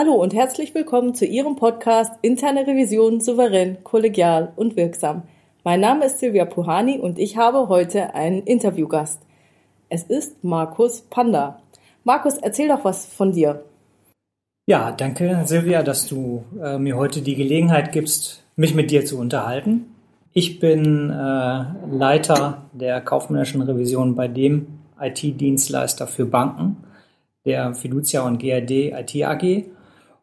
Hallo und herzlich willkommen zu Ihrem Podcast Interne Revision souverän, kollegial und wirksam. Mein Name ist Silvia Puhani und ich habe heute einen Interviewgast. Es ist Markus Panda. Markus, erzähl doch was von dir. Ja, danke Silvia, dass du äh, mir heute die Gelegenheit gibst, mich mit dir zu unterhalten. Ich bin äh, Leiter der kaufmännischen Revision bei dem IT-Dienstleister für Banken, der Fiducia und GRD IT AG.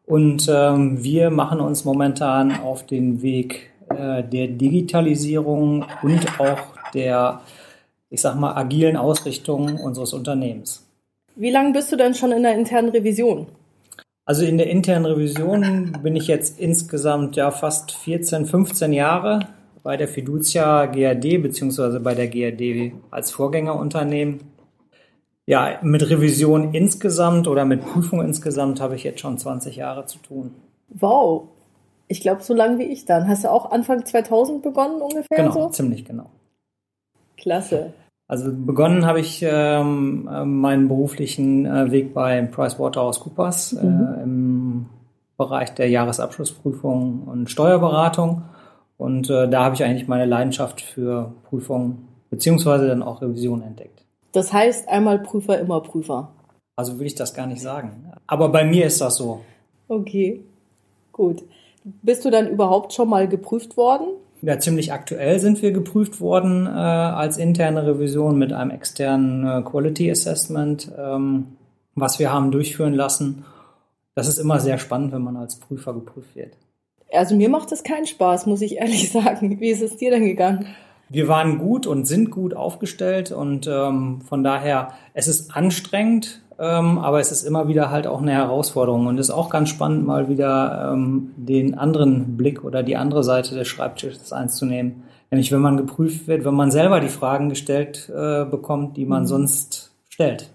Und ähm, wir machen uns momentan auf den Weg äh, der Digitalisierung und auch der, ich sag mal, agilen Ausrichtung unseres Unternehmens. Wie lange bist du denn schon in der internen Revision? Also in der internen Revision bin ich jetzt insgesamt ja fast 14, 15 Jahre bei der Fiducia GAD beziehungsweise bei der GAD als Vorgängerunternehmen ja, mit Revision insgesamt oder mit Prüfung insgesamt habe ich jetzt schon 20 Jahre zu tun. Wow. Ich glaube, so lange wie ich dann. Hast du auch Anfang 2000 begonnen ungefähr genau, so? ziemlich genau. Klasse. Also begonnen habe ich ähm, äh, meinen beruflichen äh, Weg bei PricewaterhouseCoopers äh, mhm. äh, im Bereich der Jahresabschlussprüfung und Steuerberatung. Und äh, da habe ich eigentlich meine Leidenschaft für Prüfung beziehungsweise dann auch Revision entdeckt. Das heißt, einmal Prüfer, immer Prüfer. Also will ich das gar nicht sagen. Aber bei mir ist das so. Okay, gut. Bist du dann überhaupt schon mal geprüft worden? Ja, ziemlich aktuell sind wir geprüft worden äh, als interne Revision mit einem externen äh, Quality Assessment, ähm, was wir haben durchführen lassen. Das ist immer sehr spannend, wenn man als Prüfer geprüft wird. Also mir macht das keinen Spaß, muss ich ehrlich sagen. Wie ist es dir denn gegangen? Wir waren gut und sind gut aufgestellt und ähm, von daher, es ist anstrengend, ähm, aber es ist immer wieder halt auch eine Herausforderung und es ist auch ganz spannend, mal wieder ähm, den anderen Blick oder die andere Seite des Schreibtisches einzunehmen. Nämlich wenn man geprüft wird, wenn man selber die Fragen gestellt äh, bekommt, die man mhm. sonst stellt.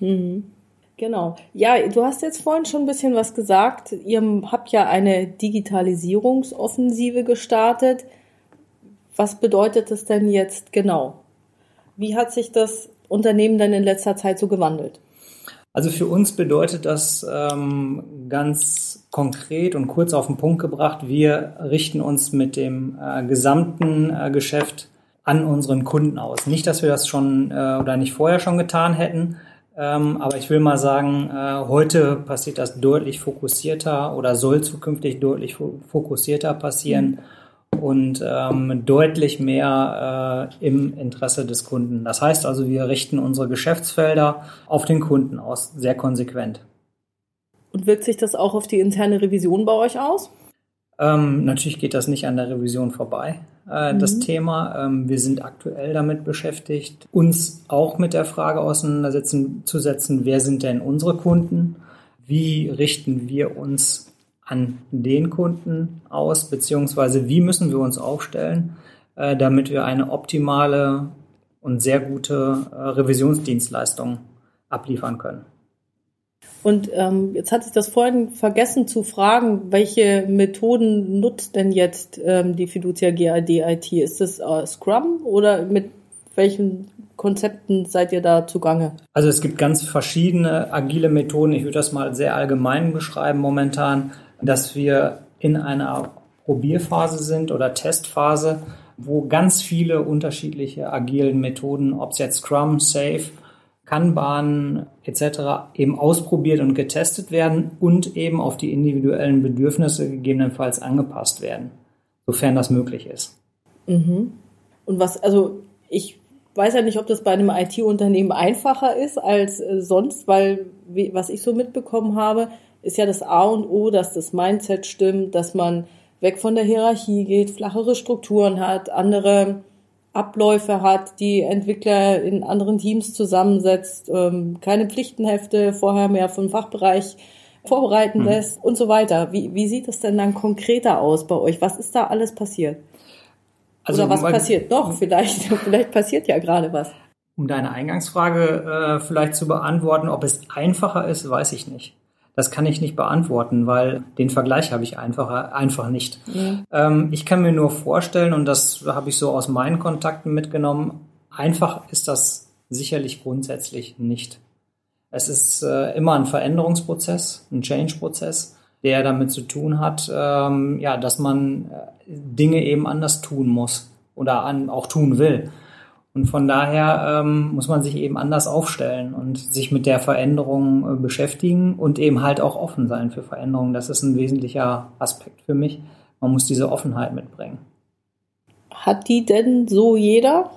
Mhm. Genau. Ja, du hast jetzt vorhin schon ein bisschen was gesagt. Ihr habt ja eine Digitalisierungsoffensive gestartet. Was bedeutet das denn jetzt genau? Wie hat sich das Unternehmen denn in letzter Zeit so gewandelt? Also für uns bedeutet das ähm, ganz konkret und kurz auf den Punkt gebracht, wir richten uns mit dem äh, gesamten äh, Geschäft an unseren Kunden aus. Nicht, dass wir das schon äh, oder nicht vorher schon getan hätten, ähm, aber ich will mal sagen, äh, heute passiert das deutlich fokussierter oder soll zukünftig deutlich fokussierter passieren. Mhm und ähm, deutlich mehr äh, im Interesse des Kunden. Das heißt also, wir richten unsere Geschäftsfelder auf den Kunden aus, sehr konsequent. Und wirkt sich das auch auf die interne Revision bei euch aus? Ähm, natürlich geht das nicht an der Revision vorbei, äh, mhm. das Thema. Ähm, wir sind aktuell damit beschäftigt, uns auch mit der Frage auseinandersetzen zu setzen, wer sind denn unsere Kunden? Wie richten wir uns an den Kunden aus, beziehungsweise wie müssen wir uns aufstellen, äh, damit wir eine optimale und sehr gute äh, Revisionsdienstleistung abliefern können. Und ähm, jetzt hatte ich das vorhin vergessen zu fragen, welche Methoden nutzt denn jetzt ähm, die Fiducia GAD IT? Ist das äh, Scrum oder mit welchen Konzepten seid ihr da zugange? Also es gibt ganz verschiedene agile Methoden. Ich würde das mal sehr allgemein beschreiben momentan dass wir in einer Probierphase sind oder Testphase, wo ganz viele unterschiedliche agilen Methoden, ob es jetzt Scrum, Safe, Kanban etc. eben ausprobiert und getestet werden und eben auf die individuellen Bedürfnisse gegebenenfalls angepasst werden, sofern das möglich ist. Mhm. Und was, also ich weiß ja nicht, ob das bei einem IT-Unternehmen einfacher ist als äh, sonst, weil was ich so mitbekommen habe, ist ja das A und O, dass das Mindset stimmt, dass man weg von der Hierarchie geht, flachere Strukturen hat, andere Abläufe hat, die Entwickler in anderen Teams zusammensetzt, ähm, keine Pflichtenhefte vorher mehr vom Fachbereich vorbereiten mhm. lässt und so weiter. Wie, wie sieht es denn dann konkreter aus bei euch? Was ist da alles passiert? Also, Oder was passiert noch? Vielleicht, vielleicht passiert ja gerade was. Um deine Eingangsfrage äh, vielleicht zu beantworten, ob es einfacher ist, weiß ich nicht. Das kann ich nicht beantworten, weil den Vergleich habe ich einfach, einfach nicht. Ja. Ähm, ich kann mir nur vorstellen, und das habe ich so aus meinen Kontakten mitgenommen, einfach ist das sicherlich grundsätzlich nicht. Es ist äh, immer ein Veränderungsprozess, ein Change-Prozess, der damit zu tun hat, ähm, ja, dass man äh, Dinge eben anders tun muss oder an, auch tun will. Und von daher ähm, muss man sich eben anders aufstellen und sich mit der Veränderung äh, beschäftigen und eben halt auch offen sein für Veränderungen. Das ist ein wesentlicher Aspekt für mich. Man muss diese Offenheit mitbringen. Hat die denn so jeder?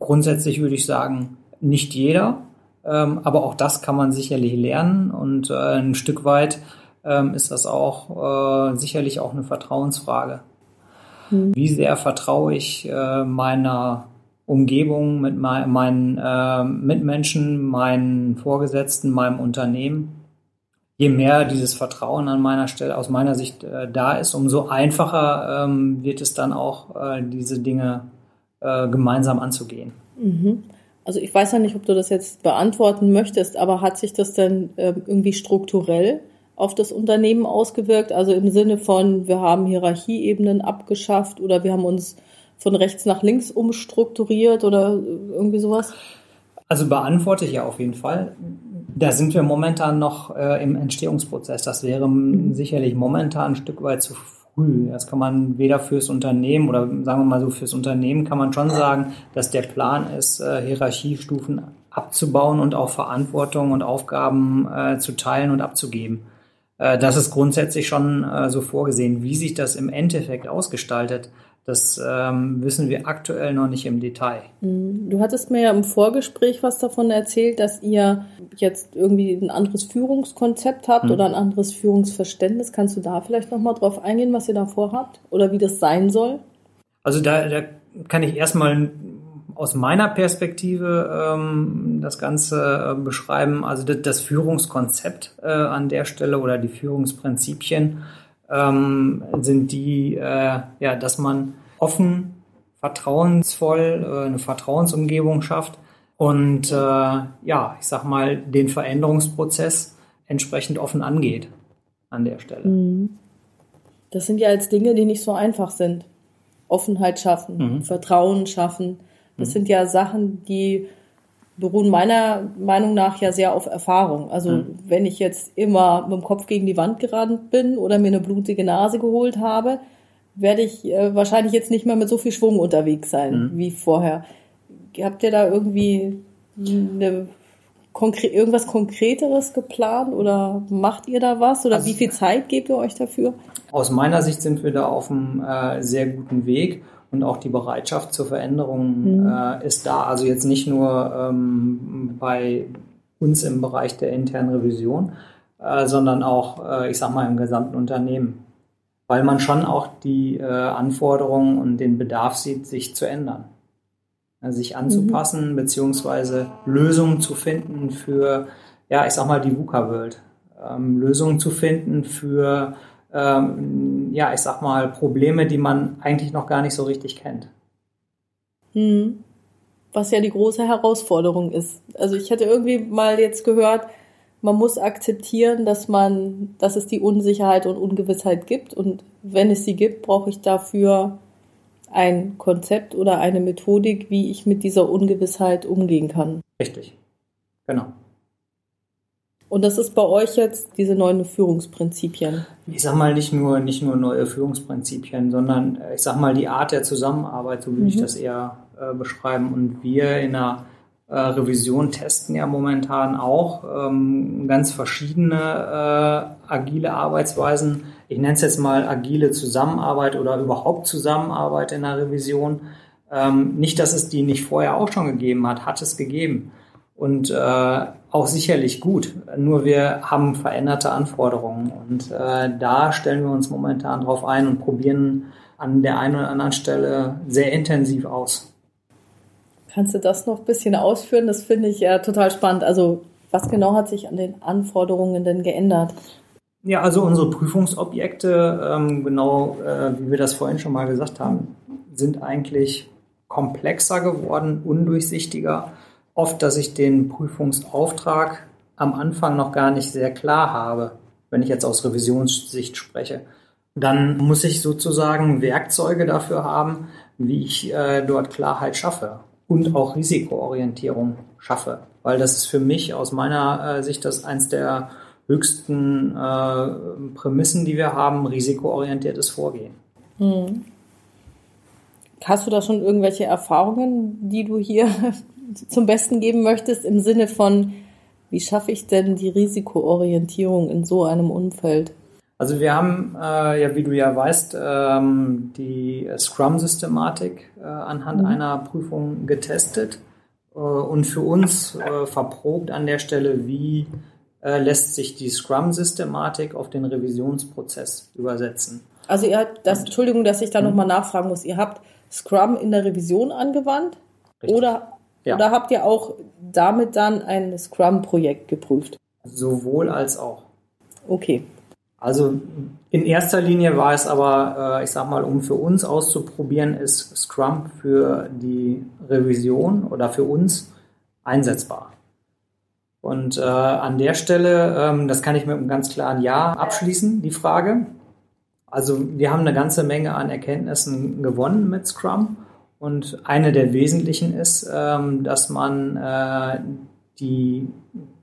Grundsätzlich würde ich sagen, nicht jeder. Ähm, aber auch das kann man sicherlich lernen und äh, ein Stück weit ähm, ist das auch äh, sicherlich auch eine Vertrauensfrage. Hm. Wie sehr vertraue ich äh, meiner Umgebung, mit mein, meinen äh, Mitmenschen, meinen Vorgesetzten, meinem Unternehmen. Je mehr dieses Vertrauen an meiner Stelle, aus meiner Sicht äh, da ist, umso einfacher ähm, wird es dann auch, äh, diese Dinge äh, gemeinsam anzugehen. Mhm. Also ich weiß ja nicht, ob du das jetzt beantworten möchtest, aber hat sich das denn äh, irgendwie strukturell auf das Unternehmen ausgewirkt? Also im Sinne von, wir haben Hierarchieebenen abgeschafft oder wir haben uns von rechts nach links umstrukturiert oder irgendwie sowas? Also beantworte ich ja auf jeden Fall. Da sind wir momentan noch äh, im Entstehungsprozess. Das wäre mhm. sicherlich momentan ein Stück weit zu früh. Das kann man weder fürs Unternehmen oder sagen wir mal so fürs Unternehmen kann man schon sagen, dass der Plan ist, äh, Hierarchiestufen abzubauen und auch Verantwortung und Aufgaben äh, zu teilen und abzugeben. Äh, das ist grundsätzlich schon äh, so vorgesehen. Wie sich das im Endeffekt ausgestaltet, das ähm, wissen wir aktuell noch nicht im Detail. Mhm. Du hattest mir ja im Vorgespräch was davon erzählt, dass ihr jetzt irgendwie ein anderes Führungskonzept habt mhm. oder ein anderes Führungsverständnis. Kannst du da vielleicht nochmal drauf eingehen, was ihr da vorhabt oder wie das sein soll? Also da, da kann ich erstmal aus meiner Perspektive ähm, das Ganze äh, beschreiben. Also das, das Führungskonzept äh, an der Stelle oder die Führungsprinzipien ähm, sind die, äh, ja, dass man offen, vertrauensvoll, äh, eine Vertrauensumgebung schafft und äh, ja, ich sag mal, den Veränderungsprozess entsprechend offen angeht an der Stelle. Mhm. Das sind ja jetzt Dinge, die nicht so einfach sind. Offenheit schaffen, mhm. Vertrauen schaffen. Das mhm. sind ja Sachen, die beruhen meiner Meinung nach ja sehr auf Erfahrung. Also mhm. wenn ich jetzt immer mit dem Kopf gegen die Wand gerannt bin oder mir eine blutige Nase geholt habe, werde ich äh, wahrscheinlich jetzt nicht mehr mit so viel Schwung unterwegs sein mhm. wie vorher. Habt ihr da irgendwie eine, konkre irgendwas Konkreteres geplant oder macht ihr da was oder also, wie viel Zeit gebt ihr euch dafür? Aus meiner Sicht sind wir da auf einem äh, sehr guten Weg und auch die Bereitschaft zur Veränderung mhm. äh, ist da. Also jetzt nicht nur ähm, bei uns im Bereich der internen Revision, äh, sondern auch, äh, ich sag mal, im gesamten Unternehmen. Weil man schon auch die äh, Anforderungen und den Bedarf sieht, sich zu ändern. Also sich anzupassen, mhm. beziehungsweise Lösungen zu finden für, ja, ich sag mal, die VUCA-World. Ähm, Lösungen zu finden für ähm, ja, ich sag mal, Probleme, die man eigentlich noch gar nicht so richtig kennt. Hm. Was ja die große Herausforderung ist. Also ich hatte irgendwie mal jetzt gehört, man muss akzeptieren, dass man, dass es die Unsicherheit und Ungewissheit gibt. Und wenn es sie gibt, brauche ich dafür ein Konzept oder eine Methodik, wie ich mit dieser Ungewissheit umgehen kann. Richtig. Genau. Und das ist bei euch jetzt diese neuen Führungsprinzipien? Ich sag mal nicht nur, nicht nur neue Führungsprinzipien, sondern äh, ich sag mal die Art der Zusammenarbeit, so würde mhm. ich das eher äh, beschreiben. Und wir in der äh, Revision testen ja momentan auch ähm, ganz verschiedene äh, agile Arbeitsweisen. Ich nenne es jetzt mal agile Zusammenarbeit oder überhaupt Zusammenarbeit in der Revision. Ähm, nicht, dass es die nicht vorher auch schon gegeben hat, hat es gegeben und äh, auch sicherlich gut. Nur wir haben veränderte Anforderungen und äh, da stellen wir uns momentan drauf ein und probieren an der einen oder anderen Stelle sehr intensiv aus. Kannst du das noch ein bisschen ausführen? Das finde ich ja total spannend. Also was genau hat sich an den Anforderungen denn geändert? Ja, also unsere Prüfungsobjekte, ähm, genau äh, wie wir das vorhin schon mal gesagt haben, sind eigentlich komplexer geworden, undurchsichtiger oft, dass ich den Prüfungsauftrag am Anfang noch gar nicht sehr klar habe, wenn ich jetzt aus Revisionssicht spreche. Dann muss ich sozusagen Werkzeuge dafür haben, wie ich äh, dort Klarheit schaffe und auch Risikoorientierung schaffe. weil das ist für mich aus meiner äh, Sicht das eins der höchsten äh, Prämissen, die wir haben, risikoorientiertes Vorgehen. Hm. Hast du da schon irgendwelche Erfahrungen, die du hier zum Besten geben möchtest, im Sinne von, wie schaffe ich denn die Risikoorientierung in so einem Umfeld? Also wir haben äh, ja, wie du ja weißt, ähm, die Scrum-Systematik äh, anhand mhm. einer Prüfung getestet äh, und für uns äh, verprobt an der Stelle, wie äh, lässt sich die Scrum-Systematik auf den Revisionsprozess übersetzen. Also ihr habt das, Entschuldigung, dass ich da nochmal mhm. nachfragen muss, ihr habt Scrum in der Revision angewandt Richtig. oder, ja. oder habt ihr auch damit dann ein Scrum-Projekt geprüft? Sowohl als auch. Okay. Also in erster Linie war es aber, äh, ich sag mal, um für uns auszuprobieren, ist Scrum für die Revision oder für uns einsetzbar. Und äh, an der Stelle, ähm, das kann ich mit einem ganz klaren Ja abschließen, die Frage. Also wir haben eine ganze Menge an Erkenntnissen gewonnen mit Scrum. Und eine der wesentlichen ist, ähm, dass man äh, die,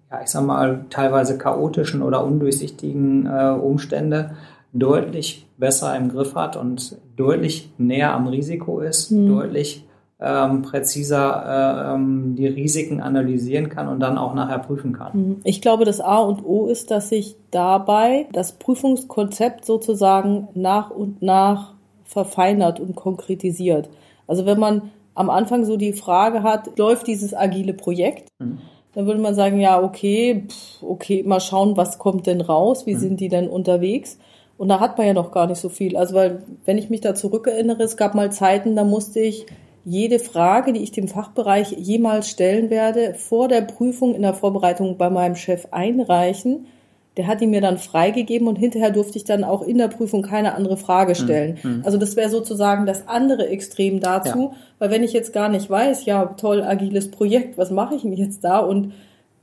ja, ich sag mal, teilweise chaotischen oder undurchsichtigen äh, Umstände deutlich besser im Griff hat und deutlich näher am Risiko ist, mhm. deutlich ähm, präziser ähm, die Risiken analysieren kann und dann auch nachher prüfen kann. Mhm. Ich glaube, das A und O ist, dass sich dabei das Prüfungskonzept sozusagen nach und nach verfeinert und konkretisiert. Also wenn man am Anfang so die Frage hat, läuft dieses agile Projekt? Mhm. Dann würde man sagen, ja, okay, pff, okay, mal schauen, was kommt denn raus? Wie mhm. sind die denn unterwegs? Und da hat man ja noch gar nicht so viel. Also, weil, wenn ich mich da zurückerinnere, es gab mal Zeiten, da musste ich jede Frage, die ich dem Fachbereich jemals stellen werde, vor der Prüfung in der Vorbereitung bei meinem Chef einreichen. Der hat die mir dann freigegeben und hinterher durfte ich dann auch in der Prüfung keine andere Frage hm, stellen. Mhm. Also das wäre sozusagen das andere Extrem dazu, ja. weil wenn ich jetzt gar nicht weiß, ja toll, agiles Projekt, was mache ich denn jetzt da und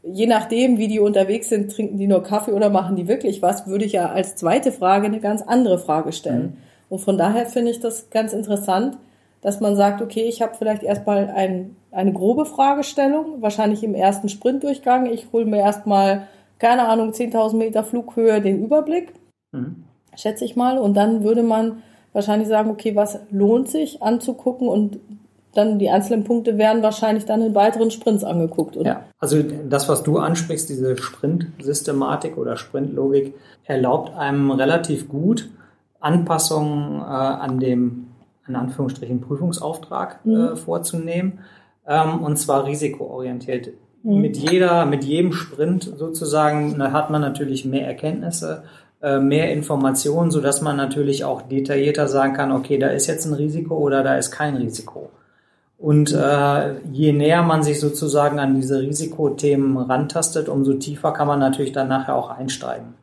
je nachdem, wie die unterwegs sind, trinken die nur Kaffee oder machen die wirklich was, würde ich ja als zweite Frage eine ganz andere Frage stellen. Mhm. Und von daher finde ich das ganz interessant, dass man sagt, okay, ich habe vielleicht erstmal ein, eine grobe Fragestellung, wahrscheinlich im ersten Sprintdurchgang. Ich hole mir erstmal, keine Ahnung, 10.000 Meter Flughöhe den Überblick, mhm. schätze ich mal. Und dann würde man wahrscheinlich sagen, okay, was lohnt sich anzugucken und dann die einzelnen Punkte werden wahrscheinlich dann in weiteren Sprints angeguckt, oder? Ja, also das, was du ansprichst, diese Sprint-Systematik oder Sprintlogik, erlaubt einem relativ gut Anpassungen äh, an dem in Anführungsstrichen Prüfungsauftrag äh, mhm. äh, vorzunehmen ähm, und zwar risikoorientiert. Mhm. Mit jeder, mit jedem Sprint sozusagen hat man natürlich mehr Erkenntnisse, äh, mehr Informationen, so dass man natürlich auch detaillierter sagen kann, okay, da ist jetzt ein Risiko oder da ist kein Risiko. Und äh, je näher man sich sozusagen an diese Risikothemen rantastet, umso tiefer kann man natürlich dann nachher auch einsteigen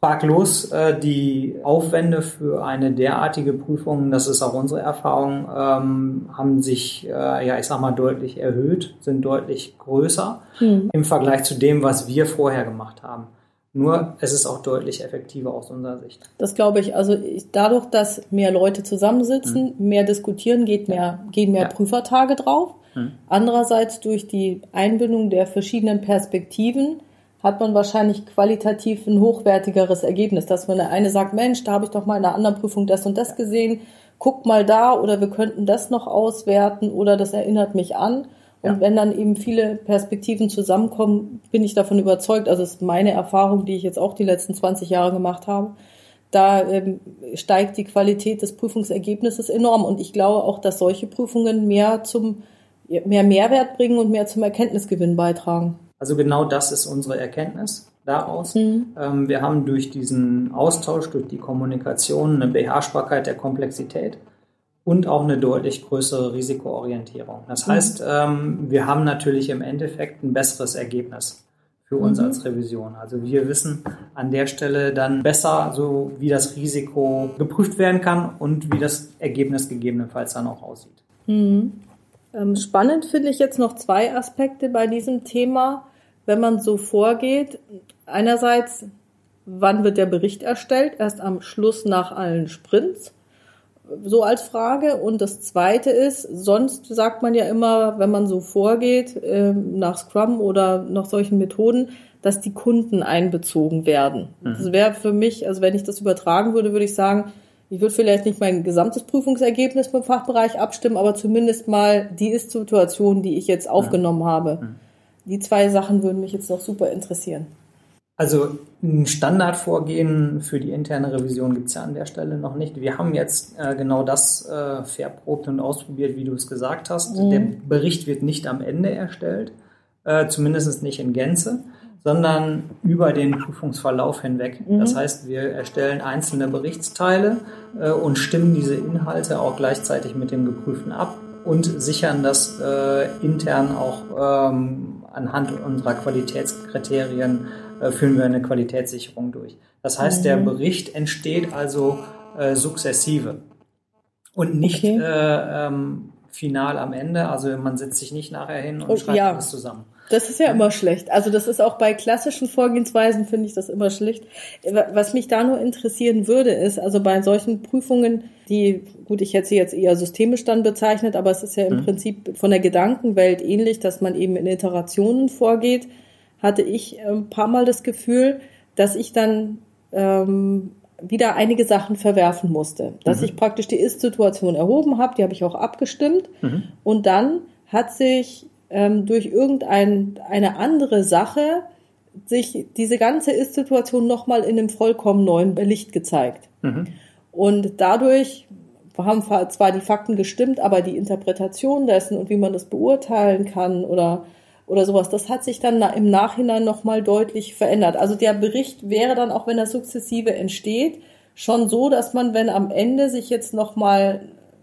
fraglos äh, die Aufwände für eine derartige Prüfung, das ist auch unsere Erfahrung, ähm, haben sich, äh, ja, ich sag mal, deutlich erhöht, sind deutlich größer mhm. im Vergleich zu dem, was wir vorher gemacht haben. Nur es ist auch deutlich effektiver aus unserer Sicht. Das glaube ich. Also ich, dadurch, dass mehr Leute zusammensitzen, mhm. mehr diskutieren, geht mehr, gehen mehr ja. Prüfertage drauf. Mhm. Andererseits durch die Einbindung der verschiedenen Perspektiven hat man wahrscheinlich qualitativ ein hochwertigeres Ergebnis, dass man der eine sagt, Mensch, da habe ich doch mal in einer anderen Prüfung das und das gesehen, guck mal da oder wir könnten das noch auswerten oder das erinnert mich an. Und ja. wenn dann eben viele Perspektiven zusammenkommen, bin ich davon überzeugt, also es ist meine Erfahrung, die ich jetzt auch die letzten 20 Jahre gemacht habe, da ähm, steigt die Qualität des Prüfungsergebnisses enorm. Und ich glaube auch, dass solche Prüfungen mehr zum mehr Mehrwert bringen und mehr zum Erkenntnisgewinn beitragen. Also genau das ist unsere Erkenntnis daraus. Mhm. Ähm, wir haben durch diesen Austausch, durch die Kommunikation eine Beherrschbarkeit der Komplexität und auch eine deutlich größere Risikoorientierung. Das mhm. heißt, ähm, wir haben natürlich im Endeffekt ein besseres Ergebnis für uns mhm. als Revision. Also wir wissen an der Stelle dann besser, so wie das Risiko geprüft werden kann und wie das Ergebnis gegebenenfalls dann auch aussieht. Mhm. Ähm, spannend finde ich jetzt noch zwei Aspekte bei diesem Thema wenn man so vorgeht, einerseits, wann wird der Bericht erstellt? Erst am Schluss nach allen Sprints. so als Frage. Und das Zweite ist, sonst sagt man ja immer, wenn man so vorgeht, äh, nach Scrum oder nach solchen Methoden, dass die Kunden einbezogen werden. Mhm. Das wäre für mich, also wenn ich das übertragen würde, würde ich sagen, ich würde vielleicht nicht mein gesamtes Prüfungsergebnis beim Fachbereich abstimmen, aber zumindest mal die Ist-Situation, die ich jetzt aufgenommen habe. Mhm. Die zwei Sachen würden mich jetzt noch super interessieren. Also ein Standardvorgehen für die interne Revision gibt es ja an der Stelle noch nicht. Wir haben jetzt äh, genau das äh, verprobt und ausprobiert, wie du es gesagt hast. Mhm. Der Bericht wird nicht am Ende erstellt, äh, zumindest nicht in Gänze, sondern über den Prüfungsverlauf hinweg. Mhm. Das heißt, wir erstellen einzelne Berichtsteile äh, und stimmen diese Inhalte auch gleichzeitig mit dem Geprüften ab und sichern das äh, intern auch ähm, anhand unserer Qualitätskriterien äh, führen wir eine Qualitätssicherung durch. Das heißt, mhm. der Bericht entsteht also äh, sukzessive und nicht okay. äh, ähm, final am Ende. Also man setzt sich nicht nachher hin und, und schreibt ja. alles zusammen. Das ist ja immer schlecht. Also das ist auch bei klassischen Vorgehensweisen finde ich das immer schlecht. Was mich da nur interessieren würde, ist, also bei solchen Prüfungen, die, gut, ich hätte sie jetzt eher systemisch dann bezeichnet, aber es ist ja im mhm. Prinzip von der Gedankenwelt ähnlich, dass man eben in Iterationen vorgeht hatte ich ein ähm, paar Mal das Gefühl, dass ich dann ähm, wieder einige Sachen verwerfen musste. Dass mhm. ich praktisch die Ist-Situation erhoben habe, die habe ich auch abgestimmt. Mhm. Und dann hat sich ähm, durch irgendeine andere Sache sich diese ganze Ist-Situation nochmal in einem vollkommen neuen Licht gezeigt. Mhm. Und dadurch haben zwar die Fakten gestimmt, aber die Interpretation dessen und wie man das beurteilen kann oder oder sowas. Das hat sich dann im Nachhinein nochmal deutlich verändert. Also der Bericht wäre dann, auch wenn er sukzessive entsteht, schon so, dass man, wenn am Ende sich jetzt nochmal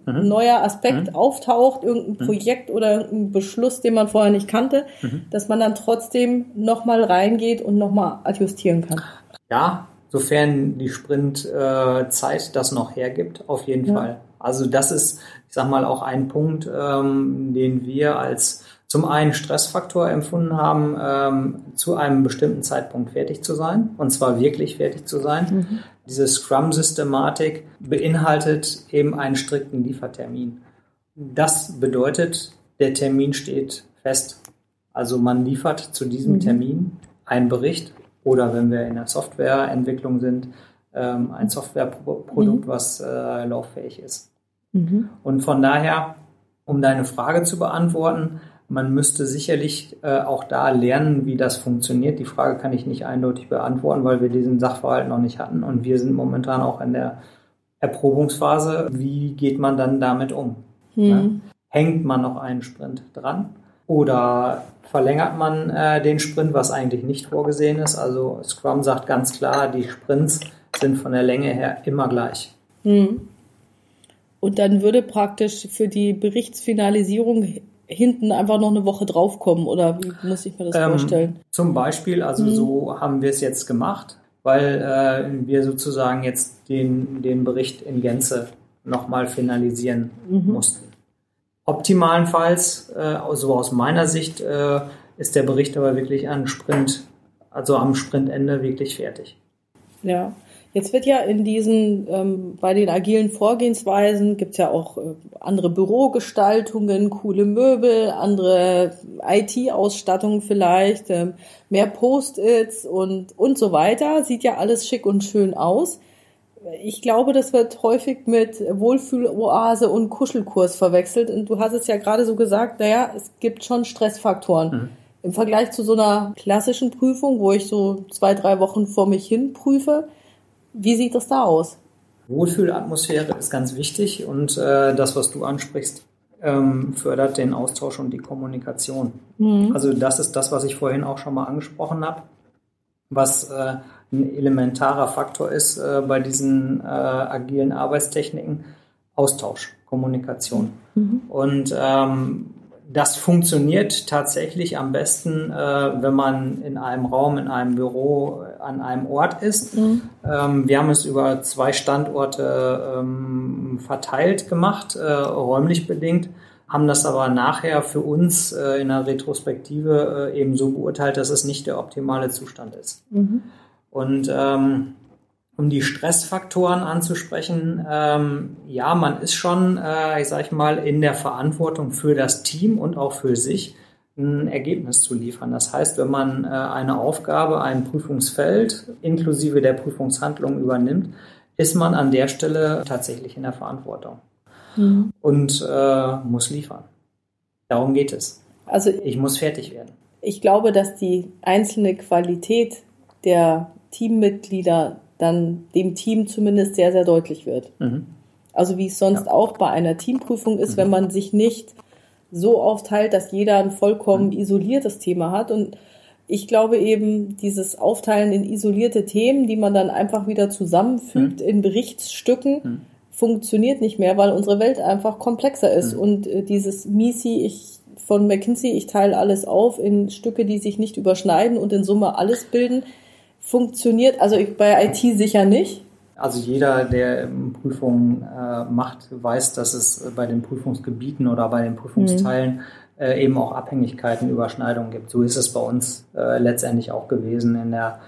mhm. ein neuer Aspekt mhm. auftaucht, irgendein mhm. Projekt oder irgendein Beschluss, den man vorher nicht kannte, mhm. dass man dann trotzdem nochmal reingeht und nochmal adjustieren kann. Ja, sofern die Sprintzeit äh, das noch hergibt, auf jeden ja. Fall. Also das ist, ich sag mal, auch ein Punkt, ähm, den wir als zum einen Stressfaktor empfunden haben, ähm, zu einem bestimmten Zeitpunkt fertig zu sein, und zwar wirklich fertig zu sein. Mhm. Diese Scrum-Systematik beinhaltet eben einen strikten Liefertermin. Das bedeutet, der Termin steht fest. Also man liefert zu diesem mhm. Termin einen Bericht oder wenn wir in der Softwareentwicklung sind, ähm, ein Softwareprodukt, mhm. was äh, lauffähig ist. Mhm. Und von daher, um deine Frage zu beantworten, man müsste sicherlich äh, auch da lernen, wie das funktioniert. Die Frage kann ich nicht eindeutig beantworten, weil wir diesen Sachverhalt noch nicht hatten und wir sind momentan auch in der Erprobungsphase. Wie geht man dann damit um? Hm. Ja? Hängt man noch einen Sprint dran? Oder verlängert man äh, den Sprint, was eigentlich nicht vorgesehen ist? Also Scrum sagt ganz klar, die Sprints sind von der Länge her immer gleich. Hm. Und dann würde praktisch für die Berichtsfinalisierung hinten einfach noch eine Woche draufkommen oder wie muss ich mir das ähm, vorstellen? Zum Beispiel, also mhm. so haben wir es jetzt gemacht, weil äh, wir sozusagen jetzt den, den Bericht in Gänze nochmal finalisieren mhm. mussten. Optimalenfalls, äh, also aus meiner Sicht, äh, ist der Bericht aber wirklich an Sprint, also am Sprintende wirklich fertig. Ja, Jetzt wird ja in diesen, ähm, bei den agilen Vorgehensweisen gibt's ja auch äh, andere Bürogestaltungen, coole Möbel, andere IT-Ausstattung vielleicht, ähm, mehr Post-its und, und so weiter. Sieht ja alles schick und schön aus. Ich glaube, das wird häufig mit Wohlfühloase und Kuschelkurs verwechselt. Und du hast es ja gerade so gesagt, naja, es gibt schon Stressfaktoren. Mhm. Im Vergleich zu so einer klassischen Prüfung, wo ich so zwei, drei Wochen vor mich hin prüfe, wie sieht das da aus? Wohlfühlatmosphäre ist ganz wichtig und äh, das, was du ansprichst, ähm, fördert den Austausch und die Kommunikation. Mhm. Also das ist das, was ich vorhin auch schon mal angesprochen habe, was äh, ein elementarer Faktor ist äh, bei diesen äh, agilen Arbeitstechniken, Austausch, Kommunikation. Mhm. Und ähm, das funktioniert tatsächlich am besten, äh, wenn man in einem Raum, in einem Büro, an einem Ort ist. Mhm. Ähm, wir haben es über zwei Standorte ähm, verteilt gemacht, äh, räumlich bedingt, haben das aber nachher für uns äh, in der Retrospektive äh, eben so beurteilt, dass es nicht der optimale Zustand ist. Mhm. Und ähm, um die Stressfaktoren anzusprechen, ähm, ja, man ist schon, äh, ich sage mal, in der Verantwortung für das Team und auch für sich ein Ergebnis zu liefern. Das heißt, wenn man äh, eine Aufgabe, ein Prüfungsfeld inklusive der Prüfungshandlung übernimmt, ist man an der Stelle tatsächlich in der Verantwortung mhm. und äh, muss liefern. Darum geht es. Also ich muss fertig werden. Ich glaube, dass die einzelne Qualität der Teammitglieder dann dem Team zumindest sehr, sehr deutlich wird. Mhm. Also wie es sonst ja. auch bei einer Teamprüfung ist, mhm. wenn man sich nicht so aufteilt, dass jeder ein vollkommen mhm. isoliertes Thema hat. Und ich glaube eben, dieses Aufteilen in isolierte Themen, die man dann einfach wieder zusammenfügt mhm. in Berichtsstücken, mhm. funktioniert nicht mehr, weil unsere Welt einfach komplexer ist. Mhm. Und äh, dieses MISI, ich von McKinsey, ich teile alles auf in Stücke, die sich nicht überschneiden und in Summe alles bilden, funktioniert, also ich, bei IT sicher nicht. Also jeder, der Prüfungen äh, macht, weiß, dass es bei den Prüfungsgebieten oder bei den Prüfungsteilen mhm. äh, eben auch Abhängigkeiten, Überschneidungen gibt. So ist es bei uns äh, letztendlich auch gewesen in der,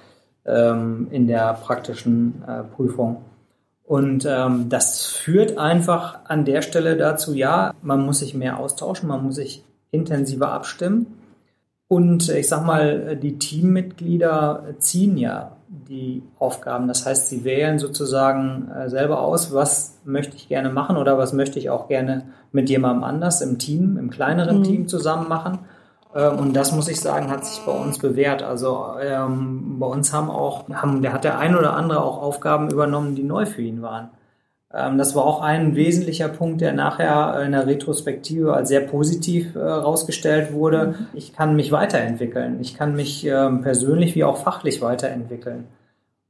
ähm, in der praktischen äh, Prüfung. Und ähm, das führt einfach an der Stelle dazu, ja, man muss sich mehr austauschen, man muss sich intensiver abstimmen. Und ich sag mal, die Teammitglieder ziehen ja die Aufgaben. Das heißt, sie wählen sozusagen äh, selber aus, was möchte ich gerne machen oder was möchte ich auch gerne mit jemandem anders im Team, im kleineren mhm. Team zusammen machen. Ähm, und das muss ich sagen, hat sich bei uns bewährt. Also ähm, bei uns haben auch, haben, der hat der ein oder andere auch Aufgaben übernommen, die neu für ihn waren. Ähm, das war auch ein wesentlicher Punkt, der nachher in der Retrospektive als sehr positiv herausgestellt äh, wurde. Mhm. Ich kann mich weiterentwickeln. Ich kann mich ähm, persönlich wie auch fachlich weiterentwickeln.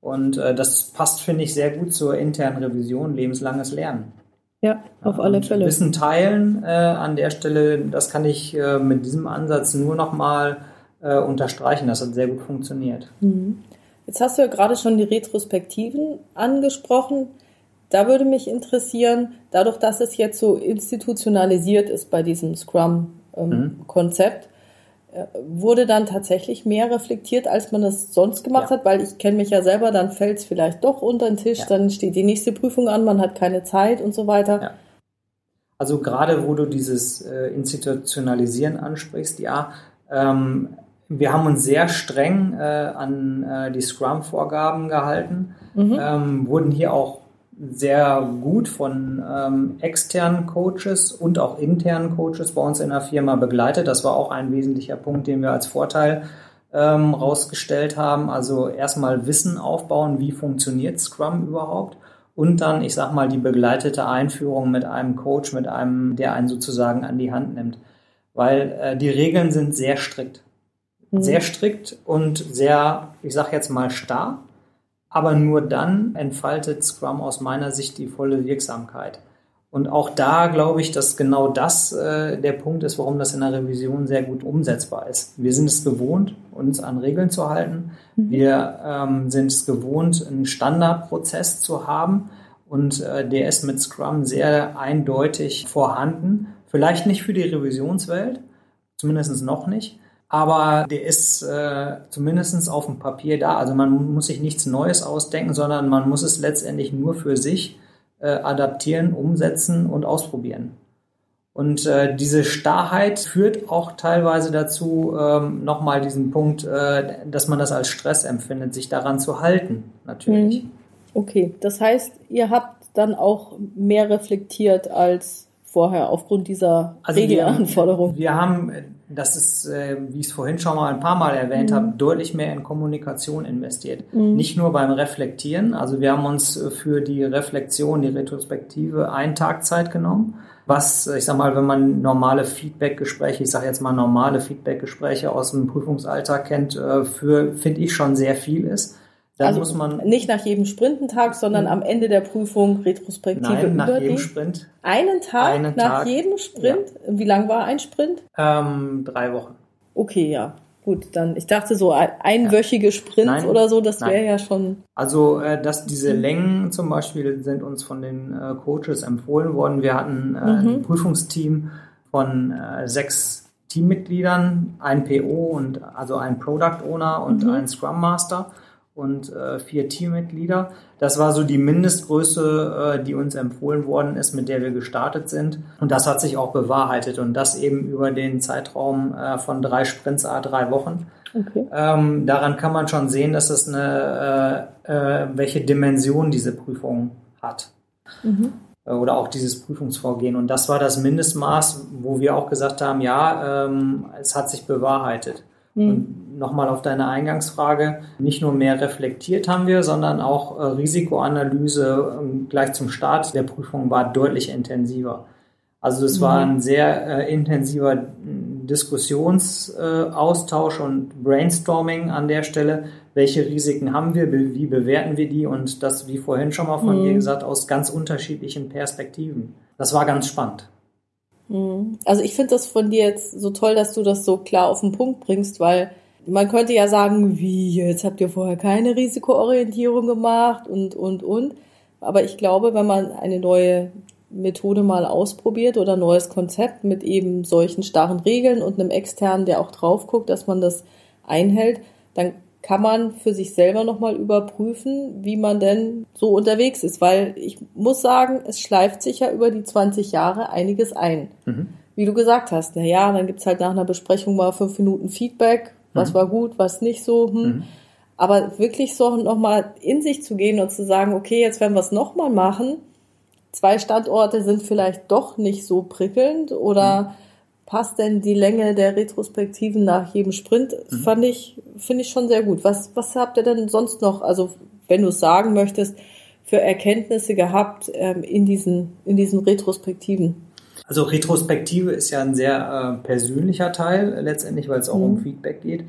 Und äh, das passt, finde ich, sehr gut zur internen Revision, lebenslanges Lernen. Ja, auf alle Fälle. Wissen teilen äh, an der Stelle, das kann ich äh, mit diesem Ansatz nur nochmal äh, unterstreichen. Das hat sehr gut funktioniert. Mhm. Jetzt hast du ja gerade schon die Retrospektiven angesprochen. Da würde mich interessieren, dadurch, dass es jetzt so institutionalisiert ist bei diesem Scrum-Konzept, ähm, mhm. wurde dann tatsächlich mehr reflektiert, als man das sonst gemacht ja. hat, weil ich kenne mich ja selber, dann fällt es vielleicht doch unter den Tisch, ja. dann steht die nächste Prüfung an, man hat keine Zeit und so weiter. Ja. Also gerade wo du dieses äh, Institutionalisieren ansprichst, ja, ähm, wir haben uns sehr streng äh, an äh, die Scrum-Vorgaben gehalten, mhm. ähm, wurden hier auch sehr gut von ähm, externen Coaches und auch internen Coaches bei uns in der Firma begleitet. Das war auch ein wesentlicher Punkt, den wir als Vorteil ähm, rausgestellt haben. Also erstmal Wissen aufbauen, wie funktioniert Scrum überhaupt und dann, ich sag mal, die begleitete Einführung mit einem Coach, mit einem, der einen sozusagen an die Hand nimmt. Weil äh, die Regeln sind sehr strikt. Mhm. Sehr strikt und sehr, ich sag jetzt mal, starr. Aber nur dann entfaltet Scrum aus meiner Sicht die volle Wirksamkeit. Und auch da glaube ich, dass genau das äh, der Punkt ist, warum das in der Revision sehr gut umsetzbar ist. Wir sind es gewohnt, uns an Regeln zu halten. Mhm. Wir ähm, sind es gewohnt, einen Standardprozess zu haben. Und äh, der ist mit Scrum sehr eindeutig vorhanden. Vielleicht nicht für die Revisionswelt, zumindest noch nicht aber der ist äh, zumindest auf dem Papier da. Also man muss sich nichts Neues ausdenken, sondern man muss es letztendlich nur für sich äh, adaptieren, umsetzen und ausprobieren. Und äh, diese Starrheit führt auch teilweise dazu, ähm, nochmal diesen Punkt, äh, dass man das als Stress empfindet, sich daran zu halten, natürlich. Mhm. Okay, das heißt, ihr habt dann auch mehr reflektiert als vorher aufgrund dieser also Regelanforderung? Wir, wir haben, das ist, äh, wie ich es vorhin schon mal ein paar Mal erwähnt mhm. habe, deutlich mehr in Kommunikation investiert. Mhm. Nicht nur beim Reflektieren. Also wir haben uns für die Reflexion, die Retrospektive einen Tag Zeit genommen. Was, ich sag mal, wenn man normale Feedbackgespräche, ich sage jetzt mal normale Feedbackgespräche aus dem Prüfungsalltag kennt, äh, für, finde ich schon sehr viel ist. Dann also muss man nicht nach jedem Sprintentag, sondern am Ende der Prüfung Retrospektive nein, nach jedem Sprint. Einen Tag einen nach Tag, jedem Sprint? Ja. Wie lang war ein Sprint? Ähm, drei Wochen. Okay, ja. Gut, dann ich dachte so einwöchige ja. Sprints nein, oder so, das wäre ja schon. Also äh, dass diese Längen zum Beispiel sind uns von den äh, Coaches empfohlen worden. Wir hatten äh, mhm. ein Prüfungsteam von äh, sechs Teammitgliedern, ein PO und also ein Product Owner und mhm. ein Scrum Master. Und äh, vier Teammitglieder. Das war so die Mindestgröße, äh, die uns empfohlen worden ist, mit der wir gestartet sind. Und das hat sich auch bewahrheitet und das eben über den Zeitraum äh, von drei Sprints a drei Wochen. Okay. Ähm, daran kann man schon sehen, dass es eine, äh, äh, welche Dimension diese Prüfung hat. Mhm. Äh, oder auch dieses Prüfungsvorgehen. Und das war das Mindestmaß, wo wir auch gesagt haben, ja, ähm, es hat sich bewahrheitet. Mhm. Nochmal auf deine Eingangsfrage, nicht nur mehr reflektiert haben wir, sondern auch äh, Risikoanalyse äh, gleich zum Start der Prüfung war deutlich intensiver. Also es mhm. war ein sehr äh, intensiver Diskussionsaustausch und Brainstorming an der Stelle. Welche Risiken haben wir? Wie bewerten wir die? Und das, wie vorhin schon mal von mhm. dir gesagt, aus ganz unterschiedlichen Perspektiven. Das war ganz spannend. Mhm. Also ich finde das von dir jetzt so toll, dass du das so klar auf den Punkt bringst, weil man könnte ja sagen, wie, jetzt habt ihr vorher keine Risikoorientierung gemacht und, und, und. Aber ich glaube, wenn man eine neue Methode mal ausprobiert oder ein neues Konzept mit eben solchen starren Regeln und einem externen, der auch drauf guckt, dass man das einhält, dann kann man für sich selber nochmal überprüfen, wie man denn so unterwegs ist. Weil ich muss sagen, es schleift sich ja über die 20 Jahre einiges ein. Mhm. Wie du gesagt hast, na ja, dann gibt's halt nach einer Besprechung mal fünf Minuten Feedback, was mhm. war gut, was nicht so. Hm. Mhm. Aber wirklich so nochmal in sich zu gehen und zu sagen, okay, jetzt werden wir es nochmal machen, zwei Standorte sind vielleicht doch nicht so prickelnd oder mhm. passt denn die Länge der Retrospektiven nach jedem Sprint? Mhm. Fand ich, finde ich schon sehr gut. Was, was habt ihr denn sonst noch, also wenn du es sagen möchtest, für Erkenntnisse gehabt ähm, in diesen, in diesen Retrospektiven? Also Retrospektive ist ja ein sehr äh, persönlicher Teil letztendlich, weil es auch mhm. um Feedback geht.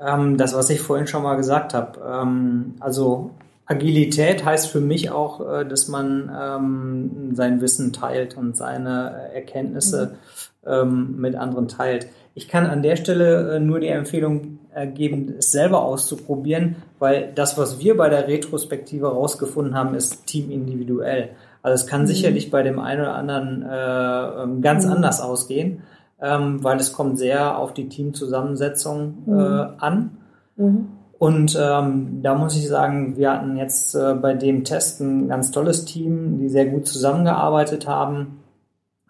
Ähm, das, was ich vorhin schon mal gesagt habe. Ähm, also Agilität heißt für mich auch, äh, dass man ähm, sein Wissen teilt und seine Erkenntnisse mhm. ähm, mit anderen teilt. Ich kann an der Stelle äh, nur die Empfehlung äh, geben, es selber auszuprobieren, weil das, was wir bei der Retrospektive herausgefunden haben, ist teamindividuell. Also es kann mhm. sicherlich bei dem einen oder anderen äh, ähm, ganz mhm. anders ausgehen, ähm, weil es kommt sehr auf die Teamzusammensetzung äh, mhm. an. Mhm. Und ähm, da muss ich sagen, wir hatten jetzt äh, bei dem Test ein ganz tolles Team, die sehr gut zusammengearbeitet haben,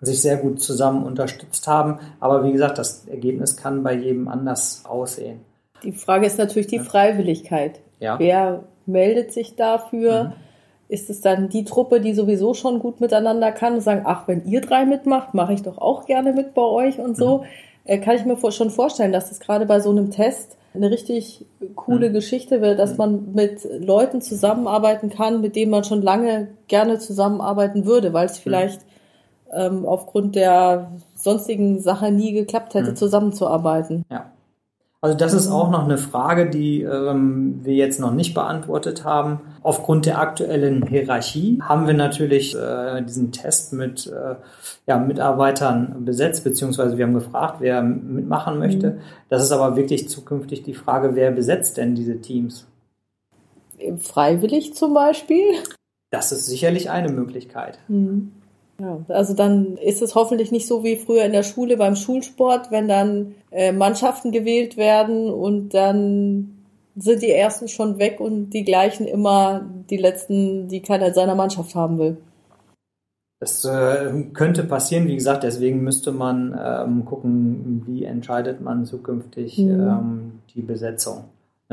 sich sehr gut zusammen unterstützt haben. Aber wie gesagt, das Ergebnis kann bei jedem anders aussehen. Die Frage ist natürlich die Freiwilligkeit. Ja. Wer meldet sich dafür? Mhm. Ist es dann die Truppe, die sowieso schon gut miteinander kann und sagen, ach, wenn ihr drei mitmacht, mache ich doch auch gerne mit bei euch und so. Mhm. Kann ich mir schon vorstellen, dass das gerade bei so einem Test eine richtig coole mhm. Geschichte wird, dass man mit Leuten zusammenarbeiten kann, mit denen man schon lange gerne zusammenarbeiten würde, weil es vielleicht ähm, aufgrund der sonstigen Sache nie geklappt hätte, mhm. zusammenzuarbeiten. Ja. Also das ist auch noch eine Frage, die ähm, wir jetzt noch nicht beantwortet haben. Aufgrund der aktuellen Hierarchie haben wir natürlich äh, diesen Test mit äh, ja, Mitarbeitern besetzt, beziehungsweise wir haben gefragt, wer mitmachen möchte. Mhm. Das ist aber wirklich zukünftig die Frage, wer besetzt denn diese Teams? Freiwillig zum Beispiel? Das ist sicherlich eine Möglichkeit. Mhm. Ja, also dann ist es hoffentlich nicht so wie früher in der Schule beim Schulsport, wenn dann äh, Mannschaften gewählt werden und dann sind die ersten schon weg und die gleichen immer die letzten, die keiner in seiner Mannschaft haben will. Das äh, könnte passieren, wie gesagt, deswegen müsste man ähm, gucken, wie entscheidet man zukünftig mhm. ähm, die Besetzung.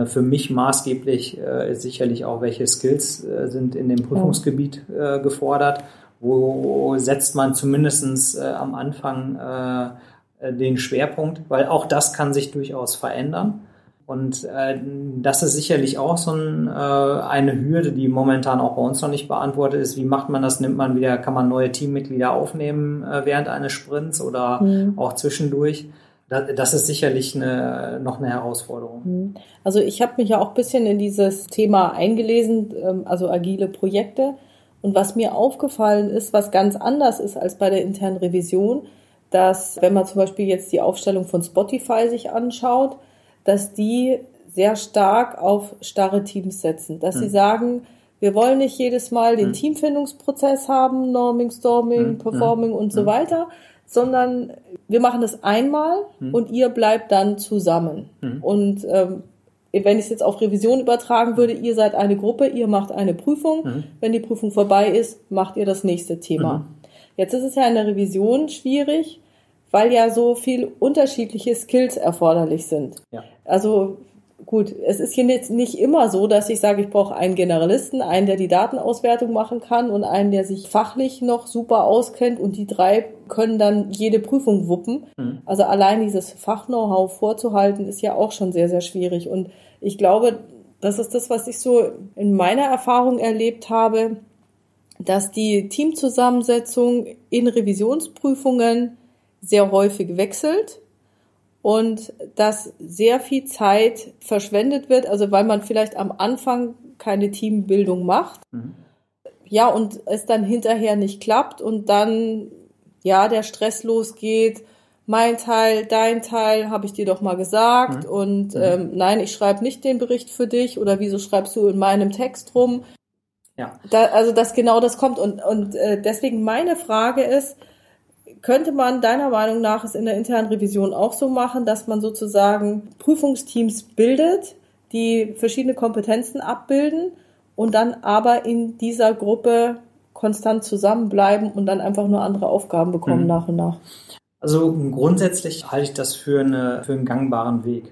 Für mich maßgeblich äh, ist sicherlich auch, welche Skills äh, sind in dem Prüfungsgebiet äh, gefordert wo setzt man zumindestens äh, am Anfang äh, den Schwerpunkt, weil auch das kann sich durchaus verändern. Und äh, das ist sicherlich auch so ein, äh, eine Hürde, die momentan auch bei uns noch nicht beantwortet ist. Wie macht man das? Nimmt man wieder, kann man neue Teammitglieder aufnehmen äh, während eines Sprints oder mhm. auch zwischendurch? Das ist sicherlich eine, noch eine Herausforderung. Mhm. Also ich habe mich ja auch ein bisschen in dieses Thema eingelesen, ähm, also agile Projekte. Und was mir aufgefallen ist, was ganz anders ist als bei der internen Revision, dass wenn man zum Beispiel jetzt die Aufstellung von Spotify sich anschaut, dass die sehr stark auf starre Teams setzen, dass hm. sie sagen, wir wollen nicht jedes Mal den hm. Teamfindungsprozess haben, Norming, Storming, hm. Performing und so hm. weiter, sondern wir machen das einmal hm. und ihr bleibt dann zusammen. Hm. Und ähm, wenn ich es jetzt auf Revision übertragen würde, ihr seid eine Gruppe, ihr macht eine Prüfung. Mhm. Wenn die Prüfung vorbei ist, macht ihr das nächste Thema. Mhm. Jetzt ist es ja in der Revision schwierig, weil ja so viel unterschiedliche Skills erforderlich sind. Ja. Also gut, es ist hier jetzt nicht immer so, dass ich sage, ich brauche einen Generalisten, einen, der die Datenauswertung machen kann und einen, der sich fachlich noch super auskennt und die drei können dann jede Prüfung wuppen. Mhm. Also allein dieses Fach-Know-how vorzuhalten, ist ja auch schon sehr, sehr schwierig. Und ich glaube, das ist das, was ich so in meiner Erfahrung erlebt habe, dass die Teamzusammensetzung in Revisionsprüfungen sehr häufig wechselt und dass sehr viel Zeit verschwendet wird, also weil man vielleicht am Anfang keine Teambildung macht. Mhm. Ja, und es dann hinterher nicht klappt und dann ja der Stress losgeht. Mein Teil, dein Teil, habe ich dir doch mal gesagt. Mhm. Und mhm. ähm, nein, ich schreibe nicht den Bericht für dich oder wieso schreibst du in meinem Text rum? Ja. Da, also dass genau das kommt. Und, und äh, deswegen meine Frage ist, könnte man deiner Meinung nach es in der internen Revision auch so machen, dass man sozusagen Prüfungsteams bildet, die verschiedene Kompetenzen abbilden und dann aber in dieser Gruppe konstant zusammenbleiben und dann einfach nur andere Aufgaben bekommen mhm. nach und nach? Also grundsätzlich halte ich das für, eine, für einen gangbaren Weg.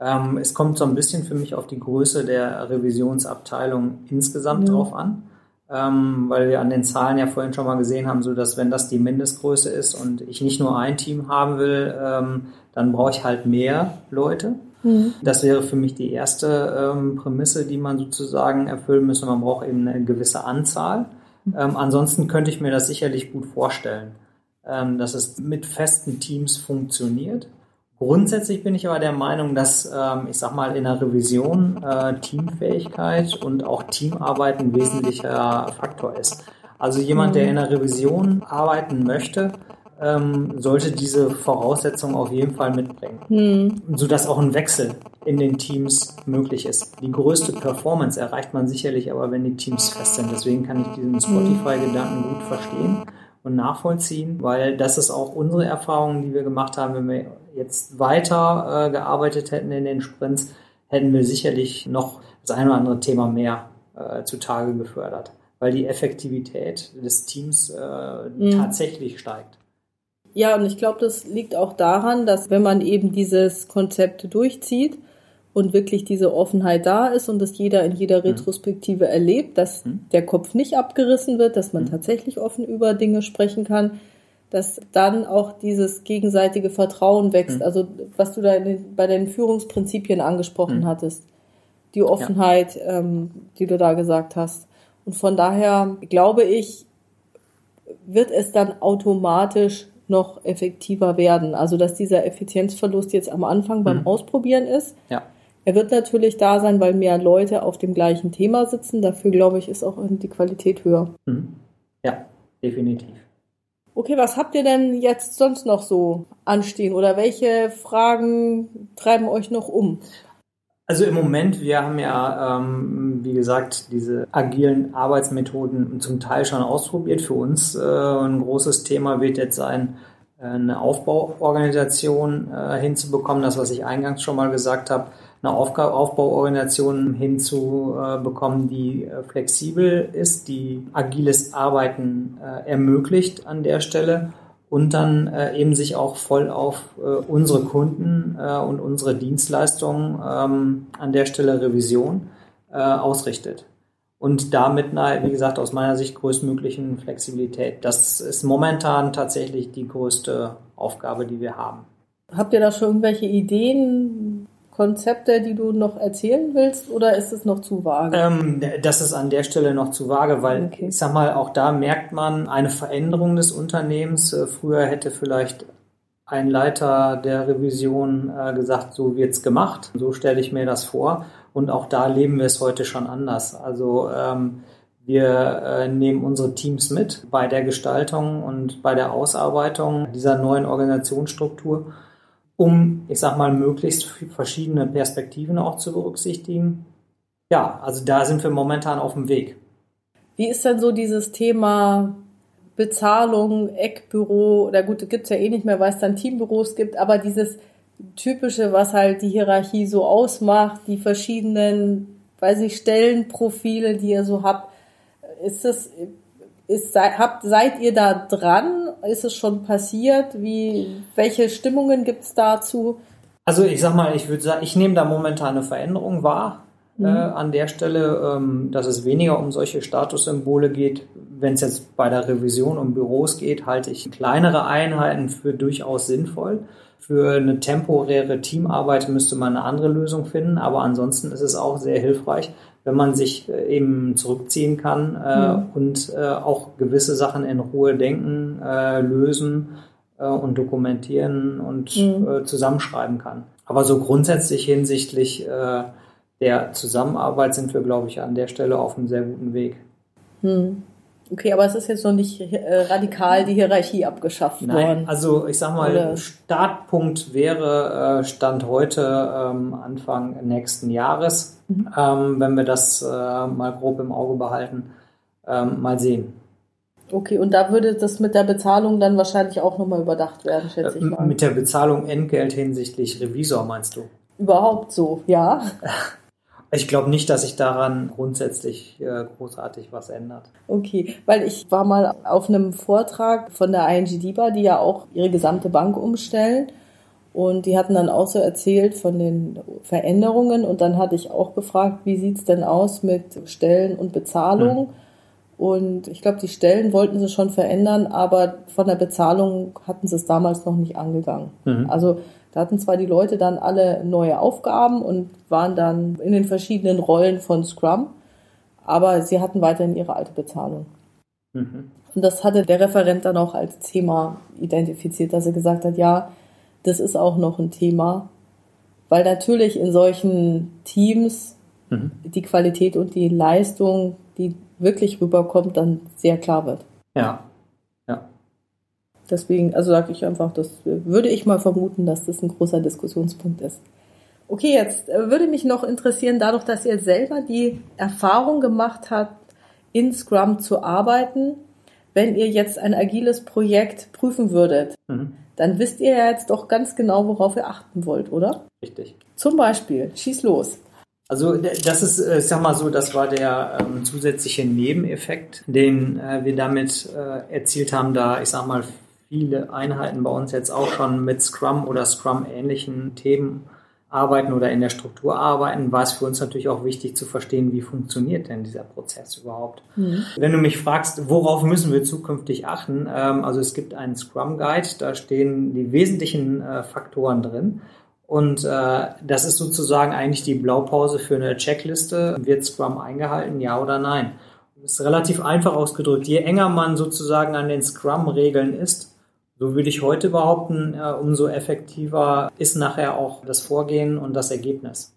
Ähm, es kommt so ein bisschen für mich auf die Größe der Revisionsabteilung insgesamt ja. drauf an ähm, weil wir an den Zahlen ja vorhin schon mal gesehen haben, so dass wenn das die Mindestgröße ist und ich nicht nur ein Team haben will, ähm, dann brauche ich halt mehr Leute. Mhm. Das wäre für mich die erste ähm, Prämisse, die man sozusagen erfüllen müsste. Man braucht eben eine gewisse Anzahl. Ähm, ansonsten könnte ich mir das sicherlich gut vorstellen, ähm, dass es mit festen Teams funktioniert. Grundsätzlich bin ich aber der Meinung, dass, ähm, ich sag mal, in der Revision äh, Teamfähigkeit und auch Teamarbeit ein wesentlicher Faktor ist. Also jemand, der in der Revision arbeiten möchte, ähm, sollte diese Voraussetzungen auf jeden Fall mitbringen, hm. sodass auch ein Wechsel in den Teams möglich ist. Die größte Performance erreicht man sicherlich aber, wenn die Teams fest sind. Deswegen kann ich diesen Spotify-Gedanken gut verstehen und nachvollziehen, weil das ist auch unsere Erfahrung, die wir gemacht haben, wenn wir jetzt weiter äh, gearbeitet hätten in den Sprints, hätten wir sicherlich noch das eine oder andere Thema mehr äh, zutage gefördert, weil die Effektivität des Teams äh, mhm. tatsächlich steigt. Ja, und ich glaube, das liegt auch daran, dass wenn man eben dieses Konzept durchzieht, und wirklich diese Offenheit da ist und dass jeder in jeder mhm. Retrospektive mhm. erlebt, dass mhm. der Kopf nicht abgerissen wird, dass man mhm. tatsächlich offen über Dinge sprechen kann, dass dann auch dieses gegenseitige Vertrauen wächst. Mhm. Also was du da den, bei den Führungsprinzipien angesprochen mhm. hattest, die Offenheit, ja. ähm, die du da gesagt hast. Und von daher glaube ich, wird es dann automatisch noch effektiver werden. Also dass dieser Effizienzverlust jetzt am Anfang beim Ausprobieren ist. Ja er wird natürlich da sein, weil mehr Leute auf dem gleichen Thema sitzen. Dafür, glaube ich, ist auch die Qualität höher. Mhm. Ja, definitiv. Okay, was habt ihr denn jetzt sonst noch so anstehen oder welche Fragen treiben euch noch um? Also im Moment, wir haben ja, ähm, wie gesagt, diese agilen Arbeitsmethoden zum Teil schon ausprobiert. Für uns äh, ein großes Thema wird jetzt sein, äh, eine Aufbauorganisation äh, hinzubekommen. Das, was ich eingangs schon mal gesagt habe, eine Aufbauorganisation hinzubekommen, die äh, flexibel ist, die agiles Arbeiten äh, ermöglicht an der Stelle und dann äh, eben sich auch voll auf unsere Kunden und unsere Dienstleistungen ähm, an der Stelle Revision ausrichtet. Und damit, wie gesagt, aus meiner Sicht größtmöglichen Flexibilität. Das ist momentan tatsächlich die größte Aufgabe, die wir haben. Habt ihr da schon irgendwelche Ideen, Konzepte, die du noch erzählen willst, oder ist es noch zu vage? Ähm, das ist an der Stelle noch zu vage, weil okay. ich sag mal, auch da merkt man eine Veränderung des Unternehmens. Äh, früher hätte vielleicht ein Leiter der Revision äh, gesagt, so wird's gemacht. So stelle ich mir das vor. Und auch da leben wir es heute schon anders. Also ähm, wir äh, nehmen unsere Teams mit bei der Gestaltung und bei der Ausarbeitung dieser neuen Organisationsstruktur um, ich sag mal, möglichst verschiedene Perspektiven auch zu berücksichtigen. Ja, also da sind wir momentan auf dem Weg. Wie ist denn so dieses Thema Bezahlung, Eckbüro, oder gut, das gibt's ja eh nicht mehr, weil es dann Teambüros gibt, aber dieses Typische, was halt die Hierarchie so ausmacht, die verschiedenen, weiß ich, Stellenprofile, die ihr so habt. Ist das, ist, habt, seid ihr da dran? Ist es schon passiert? Wie, welche Stimmungen gibt's dazu? Also ich sag mal, ich würde sagen, ich nehme da momentan eine Veränderung wahr. Mhm. Äh, an der Stelle, ähm, dass es weniger um solche Statussymbole geht. Wenn es jetzt bei der Revision um Büros geht, halte ich kleinere Einheiten für durchaus sinnvoll. Für eine temporäre Teamarbeit müsste man eine andere Lösung finden, aber ansonsten ist es auch sehr hilfreich, wenn man sich äh, eben zurückziehen kann äh, mhm. und äh, auch gewisse Sachen in Ruhe denken, äh, lösen äh, und dokumentieren und mhm. Äh, zusammenschreiben kann. Aber so grundsätzlich hinsichtlich der Zusammenarbeit sind wir, glaube ich, an der Stelle auf einem sehr guten Weg. Mhm. Okay, aber es ist jetzt noch nicht äh, radikal die Hierarchie abgeschafft Nein, worden. Also ich sag mal, Oder? Startpunkt wäre äh, Stand heute ähm, Anfang nächsten Jahres, mhm. ähm, wenn wir das äh, mal grob im Auge behalten, ähm, mal sehen. Okay, und da würde das mit der Bezahlung dann wahrscheinlich auch nochmal überdacht werden, schätze ich mal. Mit der Bezahlung Entgelt hinsichtlich Revisor meinst du? Überhaupt so, ja. Ich glaube nicht, dass sich daran grundsätzlich äh, großartig was ändert. Okay, weil ich war mal auf einem Vortrag von der ING DIBA, die ja auch ihre gesamte Bank umstellen. Und die hatten dann auch so erzählt von den Veränderungen. Und dann hatte ich auch gefragt, wie sieht's denn aus mit Stellen und Bezahlung? Hm. Und ich glaube, die Stellen wollten sie schon verändern, aber von der Bezahlung hatten sie es damals noch nicht angegangen. Mhm. Also da hatten zwar die Leute dann alle neue Aufgaben und waren dann in den verschiedenen Rollen von Scrum, aber sie hatten weiterhin ihre alte Bezahlung. Mhm. Und das hatte der Referent dann auch als Thema identifiziert, dass er gesagt hat, ja, das ist auch noch ein Thema, weil natürlich in solchen Teams mhm. die Qualität und die Leistung, die wirklich rüberkommt, dann sehr klar wird. Ja, Deswegen, also sage ich einfach, das würde ich mal vermuten, dass das ein großer Diskussionspunkt ist. Okay, jetzt äh, würde mich noch interessieren, dadurch, dass ihr selber die Erfahrung gemacht habt, in Scrum zu arbeiten, wenn ihr jetzt ein agiles Projekt prüfen würdet, mhm. dann wisst ihr ja jetzt doch ganz genau, worauf ihr achten wollt, oder? Richtig. Zum Beispiel, schieß los. Also das ist, äh, ich sag mal so, das war der ähm, zusätzliche Nebeneffekt, den äh, wir damit äh, erzielt haben, da ich sag mal viele Einheiten bei uns jetzt auch schon mit Scrum oder Scrum-ähnlichen Themen arbeiten oder in der Struktur arbeiten, war es für uns natürlich auch wichtig zu verstehen, wie funktioniert denn dieser Prozess überhaupt. Mhm. Wenn du mich fragst, worauf müssen wir zukünftig achten, ähm, also es gibt einen Scrum Guide, da stehen die wesentlichen äh, Faktoren drin. Und äh, das ist sozusagen eigentlich die Blaupause für eine Checkliste. Wird Scrum eingehalten, ja oder nein? Das ist relativ einfach ausgedrückt. Je enger man sozusagen an den Scrum-Regeln ist, so würde ich heute behaupten, äh, umso effektiver ist nachher auch das Vorgehen und das Ergebnis.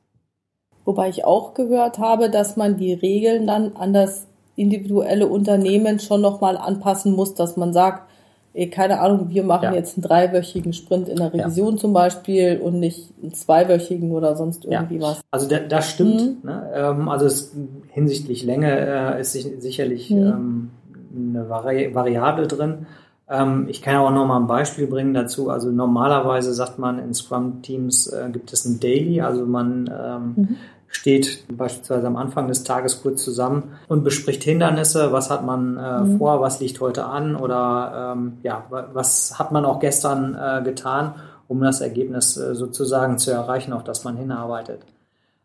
Wobei ich auch gehört habe, dass man die Regeln dann an das individuelle Unternehmen schon nochmal anpassen muss, dass man sagt, ey, keine Ahnung, wir machen ja. jetzt einen dreiwöchigen Sprint in der Revision ja. zum Beispiel und nicht einen zweiwöchigen oder sonst irgendwie ja. was. Also da, das stimmt. Mhm. Ne? Ähm, also es, hinsichtlich Länge äh, ist sicherlich mhm. ähm, eine Vari Variable drin. Ähm, ich kann auch noch mal ein Beispiel bringen dazu. Also normalerweise sagt man in Scrum-Teams äh, gibt es ein Daily, also man ähm, mhm. steht beispielsweise am Anfang des Tages kurz zusammen und bespricht Hindernisse, was hat man äh, mhm. vor, was liegt heute an oder ähm, ja, was hat man auch gestern äh, getan, um das Ergebnis äh, sozusagen zu erreichen, auf das man hinarbeitet.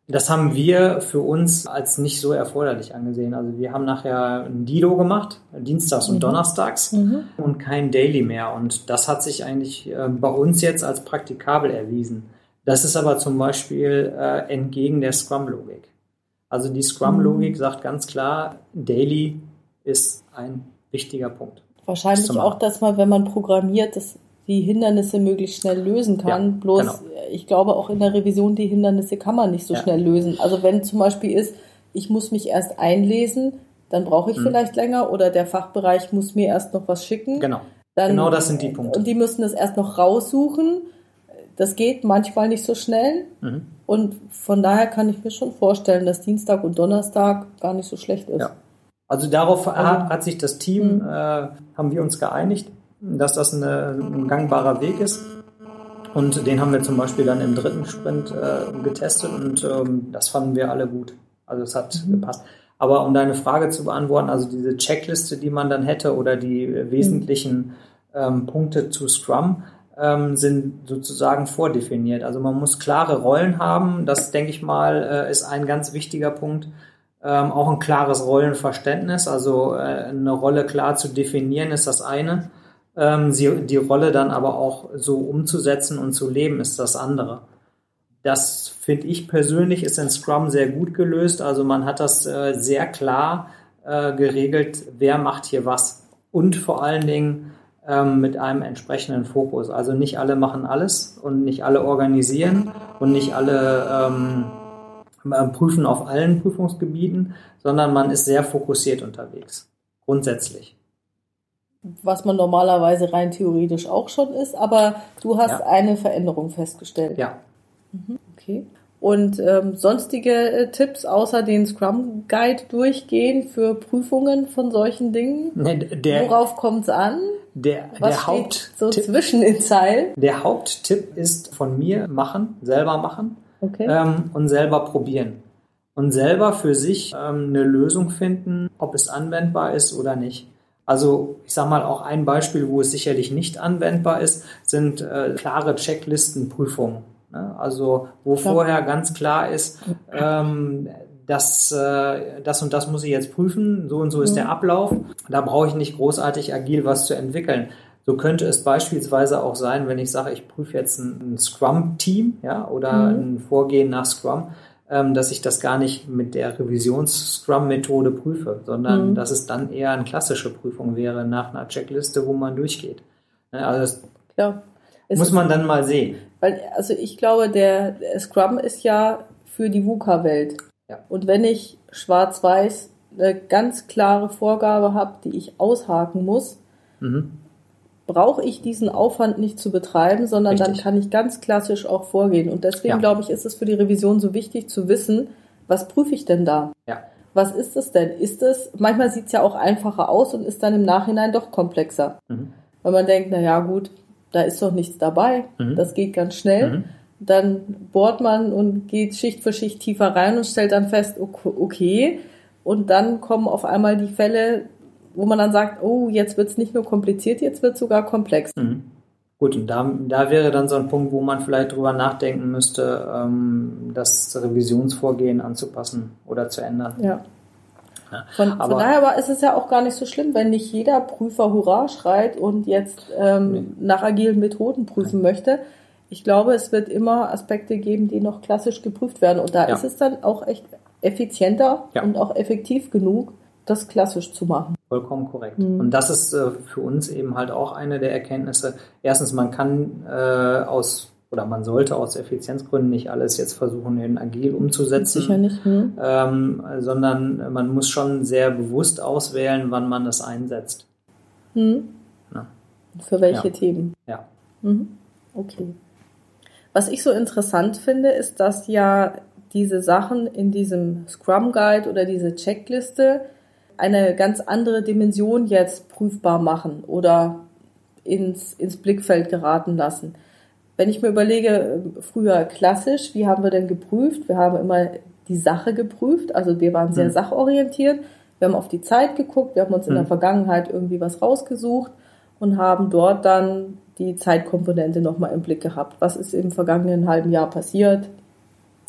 Das haben wir für uns als nicht so erforderlich angesehen. Also wir haben nachher ein Dido gemacht, dienstags und mhm. donnerstags mhm. und kein Daily mehr. Und das hat sich eigentlich äh, bei uns jetzt als praktikabel erwiesen. Das ist aber zum Beispiel äh, entgegen der Scrum-Logik. Also die Scrum-Logik mhm. sagt ganz klar, Daily ist ein wichtiger Punkt. Wahrscheinlich auch, dass man, wenn man programmiert, das die Hindernisse möglichst schnell lösen kann. Ja, Bloß, genau. ich glaube, auch in der Revision die Hindernisse kann man nicht so ja. schnell lösen. Also wenn zum Beispiel ist, ich muss mich erst einlesen, dann brauche ich mhm. vielleicht länger oder der Fachbereich muss mir erst noch was schicken. Genau. Dann, genau das sind die Punkte. Und die müssen das erst noch raussuchen. Das geht manchmal nicht so schnell. Mhm. Und von daher kann ich mir schon vorstellen, dass Dienstag und Donnerstag gar nicht so schlecht ist. Ja. Also darauf also, hat, hat, sich das Team, mhm. äh, haben wir uns geeinigt, dass das eine, ein gangbarer Weg ist. Und den haben wir zum Beispiel dann im dritten Sprint äh, getestet und ähm, das fanden wir alle gut. Also es hat mhm. gepasst. Aber um deine Frage zu beantworten, also diese Checkliste, die man dann hätte oder die wesentlichen ähm, Punkte zu Scrum, ähm, sind sozusagen vordefiniert. Also man muss klare Rollen haben. Das, denke ich mal, äh, ist ein ganz wichtiger Punkt. Ähm, auch ein klares Rollenverständnis. Also äh, eine Rolle klar zu definieren ist das eine ähm, sie, die Rolle dann aber auch so umzusetzen und zu leben, ist das andere. Das finde ich persönlich ist in Scrum sehr gut gelöst. Also man hat das äh, sehr klar äh, geregelt, wer macht hier was. Und vor allen Dingen ähm, mit einem entsprechenden Fokus. Also nicht alle machen alles und nicht alle organisieren und nicht alle ähm, äh, prüfen auf allen Prüfungsgebieten, sondern man ist sehr fokussiert unterwegs. Grundsätzlich was man normalerweise rein theoretisch auch schon ist, aber du hast ja. eine Veränderung festgestellt. Ja. Mhm, okay. Und ähm, sonstige äh, Tipps außer den Scrum Guide durchgehen für Prüfungen von solchen Dingen? Nee, der, Worauf kommt es an? Der, Was der Haupt so zwischen den Zeilen? Der Haupttipp ist von mir machen, selber machen okay. ähm, und selber probieren. Und selber für sich ähm, eine Lösung finden, ob es anwendbar ist oder nicht. Also ich sage mal auch ein Beispiel, wo es sicherlich nicht anwendbar ist, sind äh, klare Checklistenprüfungen. Ne? Also wo Klar. vorher ganz klar ist, ähm, das, äh, das und das muss ich jetzt prüfen, so und so ist mhm. der Ablauf. Da brauche ich nicht großartig agil was zu entwickeln. So könnte es beispielsweise auch sein, wenn ich sage, ich prüfe jetzt ein, ein Scrum-Team ja, oder mhm. ein Vorgehen nach Scrum, dass ich das gar nicht mit der Revisions-Scrum-Methode prüfe, sondern mhm. dass es dann eher eine klassische Prüfung wäre nach einer Checkliste, wo man durchgeht. Ne, also das ja. muss man dann mal sehen. Weil, also ich glaube, der, der Scrum ist ja für die VUCA-Welt. Ja. Und wenn ich schwarz-weiß eine ganz klare Vorgabe habe, die ich aushaken muss, mhm brauche ich diesen Aufwand nicht zu betreiben, sondern Richtig. dann kann ich ganz klassisch auch vorgehen. Und deswegen ja. glaube ich, ist es für die Revision so wichtig zu wissen, was prüfe ich denn da? Ja. Was ist es denn? Ist es, manchmal sieht es ja auch einfacher aus und ist dann im Nachhinein doch komplexer. Mhm. Weil man denkt, na ja, gut, da ist doch nichts dabei. Mhm. Das geht ganz schnell. Mhm. Dann bohrt man und geht Schicht für Schicht tiefer rein und stellt dann fest, okay. Und dann kommen auf einmal die Fälle, wo man dann sagt, oh, jetzt wird es nicht nur kompliziert, jetzt wird es sogar komplex. Mhm. Gut, und da, da wäre dann so ein Punkt, wo man vielleicht drüber nachdenken müsste, ähm, das Revisionsvorgehen anzupassen oder zu ändern. Ja. Von, aber, von daher aber ist es ja auch gar nicht so schlimm, wenn nicht jeder Prüfer Hurra schreit und jetzt ähm, nee. nach agilen Methoden prüfen Nein. möchte. Ich glaube, es wird immer Aspekte geben, die noch klassisch geprüft werden. Und da ja. ist es dann auch echt effizienter ja. und auch effektiv genug, das klassisch zu machen. Vollkommen korrekt. Mhm. Und das ist äh, für uns eben halt auch eine der Erkenntnisse. Erstens, man kann äh, aus oder man sollte aus Effizienzgründen nicht alles jetzt versuchen, in agil umzusetzen. Sicher nicht. Mhm. Ähm, sondern man muss schon sehr bewusst auswählen, wann man das einsetzt. Mhm. Für welche ja. Themen? Ja. Mhm. Okay. Was ich so interessant finde, ist, dass ja diese Sachen in diesem Scrum Guide oder diese Checkliste eine ganz andere Dimension jetzt prüfbar machen oder ins, ins Blickfeld geraten lassen. Wenn ich mir überlege, früher klassisch, wie haben wir denn geprüft? Wir haben immer die Sache geprüft, also wir waren sehr mhm. sachorientiert. Wir haben auf die Zeit geguckt, wir haben uns in der hm. Vergangenheit irgendwie was rausgesucht und haben dort dann die Zeitkomponente nochmal im Blick gehabt. Was ist im vergangenen halben Jahr passiert?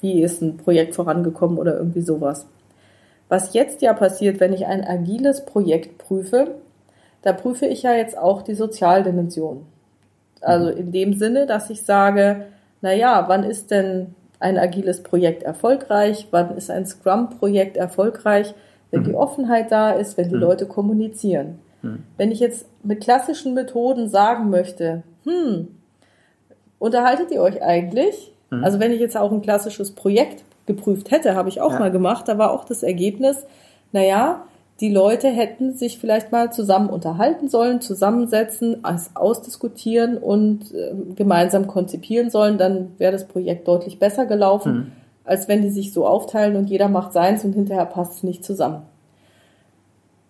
Wie ist ein Projekt vorangekommen oder irgendwie sowas? Was jetzt ja passiert, wenn ich ein agiles Projekt prüfe, da prüfe ich ja jetzt auch die Sozialdimension. Also in dem Sinne, dass ich sage, na ja, wann ist denn ein agiles Projekt erfolgreich? Wann ist ein Scrum-Projekt erfolgreich? Wenn mhm. die Offenheit da ist, wenn die mhm. Leute kommunizieren. Mhm. Wenn ich jetzt mit klassischen Methoden sagen möchte, hm, unterhaltet ihr euch eigentlich? Mhm. Also wenn ich jetzt auch ein klassisches Projekt geprüft hätte, habe ich auch ja. mal gemacht. Da war auch das Ergebnis, naja, die Leute hätten sich vielleicht mal zusammen unterhalten sollen, zusammensetzen, ausdiskutieren und äh, gemeinsam konzipieren sollen, dann wäre das Projekt deutlich besser gelaufen, mhm. als wenn die sich so aufteilen und jeder macht seins und hinterher passt es nicht zusammen.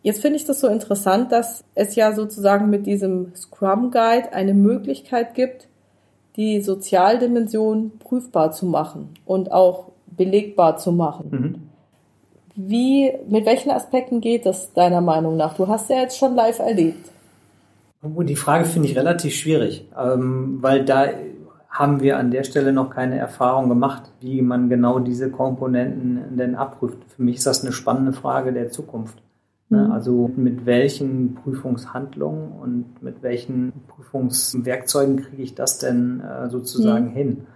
Jetzt finde ich das so interessant, dass es ja sozusagen mit diesem Scrum Guide eine Möglichkeit gibt, die Sozialdimension prüfbar zu machen und auch belegbar zu machen. Mhm. Wie, mit welchen Aspekten geht das deiner Meinung nach? Du hast ja jetzt schon live erlebt. Oh, die Frage finde ich relativ schwierig, ähm, weil da haben wir an der Stelle noch keine Erfahrung gemacht, wie man genau diese Komponenten denn abprüft. Für mich ist das eine spannende Frage der Zukunft. Ne? Mhm. Also mit welchen Prüfungshandlungen und mit welchen Prüfungswerkzeugen kriege ich das denn äh, sozusagen Mhm. hin?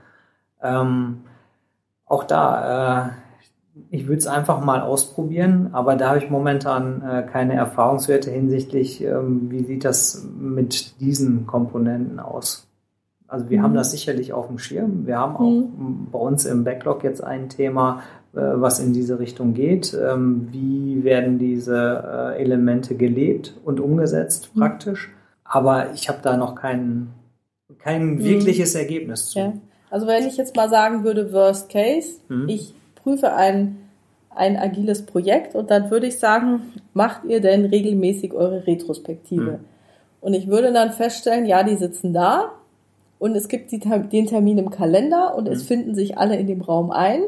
Auch da, äh, ich würde es einfach mal ausprobieren, aber da habe ich momentan äh, keine Erfahrungswerte hinsichtlich, ähm, wie sieht das mit diesen Komponenten aus. Also wir Mhm. haben das sicherlich auf dem Schirm. Wir haben auch Mhm. bei uns im Backlog jetzt ein Thema, äh, was in diese Richtung geht. Ähm, Wie werden diese äh, Elemente gelebt und umgesetzt Mhm. praktisch? Aber ich habe da noch kein, kein Mhm. wirkliches Ergebnis zu. Ja. Also wenn ich jetzt mal sagen würde, Worst Case, Mhm. ich prüfe ein, ein agiles Projekt und dann würde ich sagen, macht ihr denn regelmäßig eure Retrospektive? Mhm. Und ich würde dann feststellen, ja, die sitzen da und es gibt die, den Termin im Kalender und es Mhm. finden sich alle in dem Raum ein,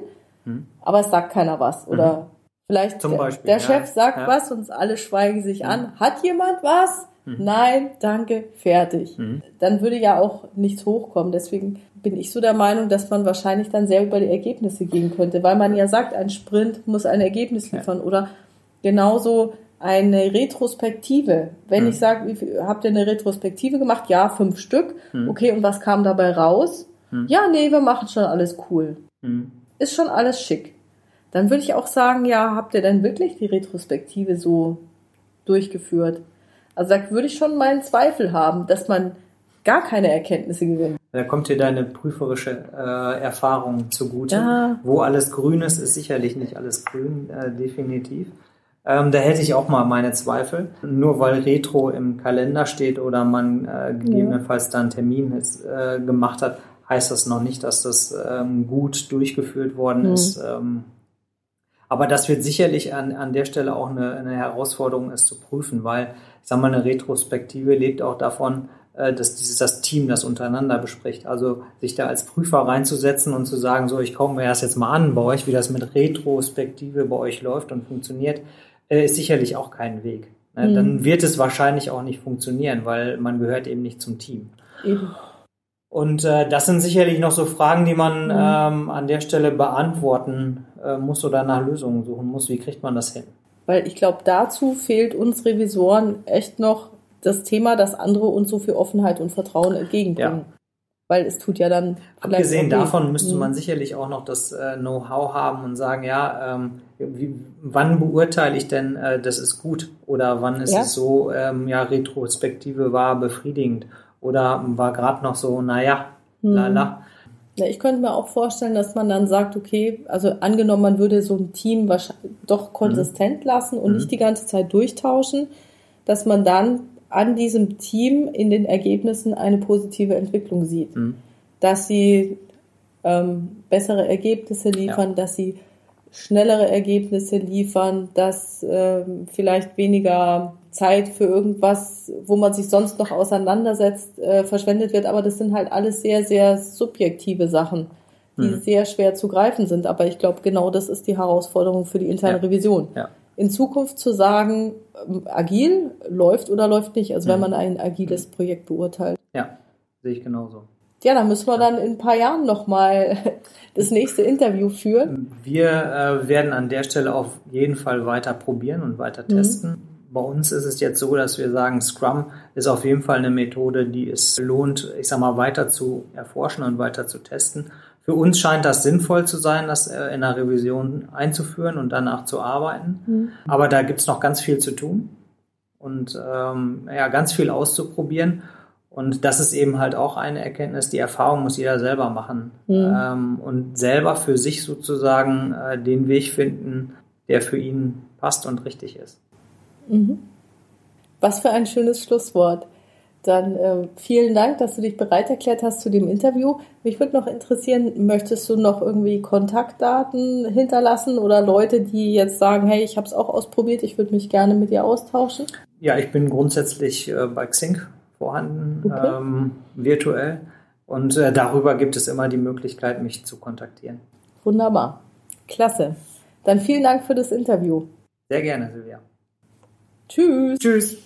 Mhm. aber es sagt keiner was. Oder vielleicht Zum der, Beispiel, der ja. Chef sagt Ja. was und alle schweigen sich Mhm. an. Hat jemand was? Mhm. Nein, danke, fertig. Mhm. Dann würde ja auch nichts hochkommen. Deswegen bin ich so der Meinung, dass man wahrscheinlich dann sehr über die Ergebnisse gehen könnte, weil man ja sagt, ein Sprint muss ein Ergebnis Ja. liefern oder genauso eine Retrospektive. Wenn Mhm. ich sage, habt ihr eine Retrospektive gemacht? Ja, fünf Stück. Mhm. Okay, und was kam dabei raus? Mhm. Ja, nee, wir machen schon alles cool. Mhm. Ist schon alles schick. Dann würde ich auch sagen, ja, habt ihr denn wirklich die Retrospektive so durchgeführt? Also da würde ich schon meinen Zweifel haben, dass man gar keine Erkenntnisse gewinnt. Da kommt dir deine prüferische äh, Erfahrung zugute. Ja. Wo alles grün ist, ist sicherlich nicht alles grün, äh, definitiv. Ähm, da hätte ich auch mal meine Zweifel. Nur weil Retro im Kalender steht oder man äh, gegebenenfalls da einen Termin äh, gemacht hat, heißt das noch nicht, dass das ähm, gut durchgeführt worden Mhm. ist. Ähm, aber das wird sicherlich an, an der Stelle auch eine, eine Herausforderung, es zu prüfen, weil ich sage mal, eine Retrospektive lebt auch davon, äh, dass dieses das Team das untereinander bespricht. Also sich da als Prüfer reinzusetzen und zu sagen, so ich komme mir das jetzt mal an bei euch, wie das mit Retrospektive bei euch läuft und funktioniert, äh, ist sicherlich auch kein Weg. Ne? Mhm. Dann wird es wahrscheinlich auch nicht funktionieren, weil man gehört eben nicht zum Team. Eben. Und äh, das sind sicherlich noch so Fragen, die man Mhm. ähm, an der Stelle beantworten äh, muss oder nach Lösungen suchen muss. Wie kriegt man das hin? Weil ich glaube, dazu fehlt uns Revisoren echt noch das Thema, dass andere uns so viel Offenheit und Vertrauen entgegenbringen. Weil es tut ja dann Abgesehen davon müsste Mhm. man sicherlich auch noch das äh, Know-how haben und sagen, ja, ähm, wie, wann beurteile ich denn, äh, das ist gut oder wann ist Ja. es so, ähm, ja, Retrospektive war befriedigend oder war gerade noch so, naja, Mhm. lala. Ja, ich könnte mir auch vorstellen, dass man dann sagt, okay, also angenommen, man würde so ein Team wahrscheinlich doch konsistent lassen und Mhm. nicht die ganze Zeit durchtauschen, dass man dann an diesem Team in den Ergebnissen eine positive Entwicklung sieht. Mhm. Dass sie ähm, bessere Ergebnisse liefern, dass sie schnellere Ergebnisse liefern, dass ähm, vielleicht weniger Zeit für irgendwas, wo man sich sonst noch auseinandersetzt, äh, verschwendet wird. Aber das sind halt alles sehr, sehr subjektive Sachen, die Mhm. sehr schwer zu greifen sind. Aber ich glaube, genau das ist die Herausforderung für die interne Ja. Revision. Ja. In Zukunft zu sagen, ähm, agil läuft oder läuft nicht, also wenn Mhm. man ein agiles Projekt beurteilt. Ja, sehe ich genauso. Ja, dann müssen wir dann in ein paar Jahren nochmal das nächste Interview führen. Wir äh, werden an der Stelle auf jeden Fall weiter probieren und weiter Mhm. Bei uns ist es jetzt so, dass wir sagen, Scrum ist auf jeden Fall eine Methode, die es lohnt, ich sag mal, weiter zu erforschen und weiter zu testen. Für uns scheint das sinnvoll zu sein, das äh, in der Revision einzuführen und danach zu arbeiten. Mhm. Aber da gibt's noch ganz viel zu tun und ähm, ja, ganz viel auszuprobieren. Und das ist eben halt auch eine Erkenntnis, die Erfahrung muss jeder selber machen Mhm. ähm, und selber für sich sozusagen äh, den Weg finden, der für ihn passt und richtig ist. Mhm. Was für ein schönes Schlusswort. Dann äh, vielen Dank, dass du dich bereit erklärt hast zu dem Interview. Mich würde noch interessieren, möchtest du noch irgendwie Kontaktdaten hinterlassen oder Leute, die jetzt sagen, hey, ich habe es auch ausprobiert, ich würde mich gerne mit dir austauschen? Ja, ich bin grundsätzlich äh, bei Xing vorhanden, Okay. ähm, virtuell. Und äh, darüber gibt es immer die Möglichkeit, mich zu kontaktieren. Wunderbar. Klasse. Dann vielen Dank für das Interview. Sehr gerne, Silvia. Tschüss. Tschüss.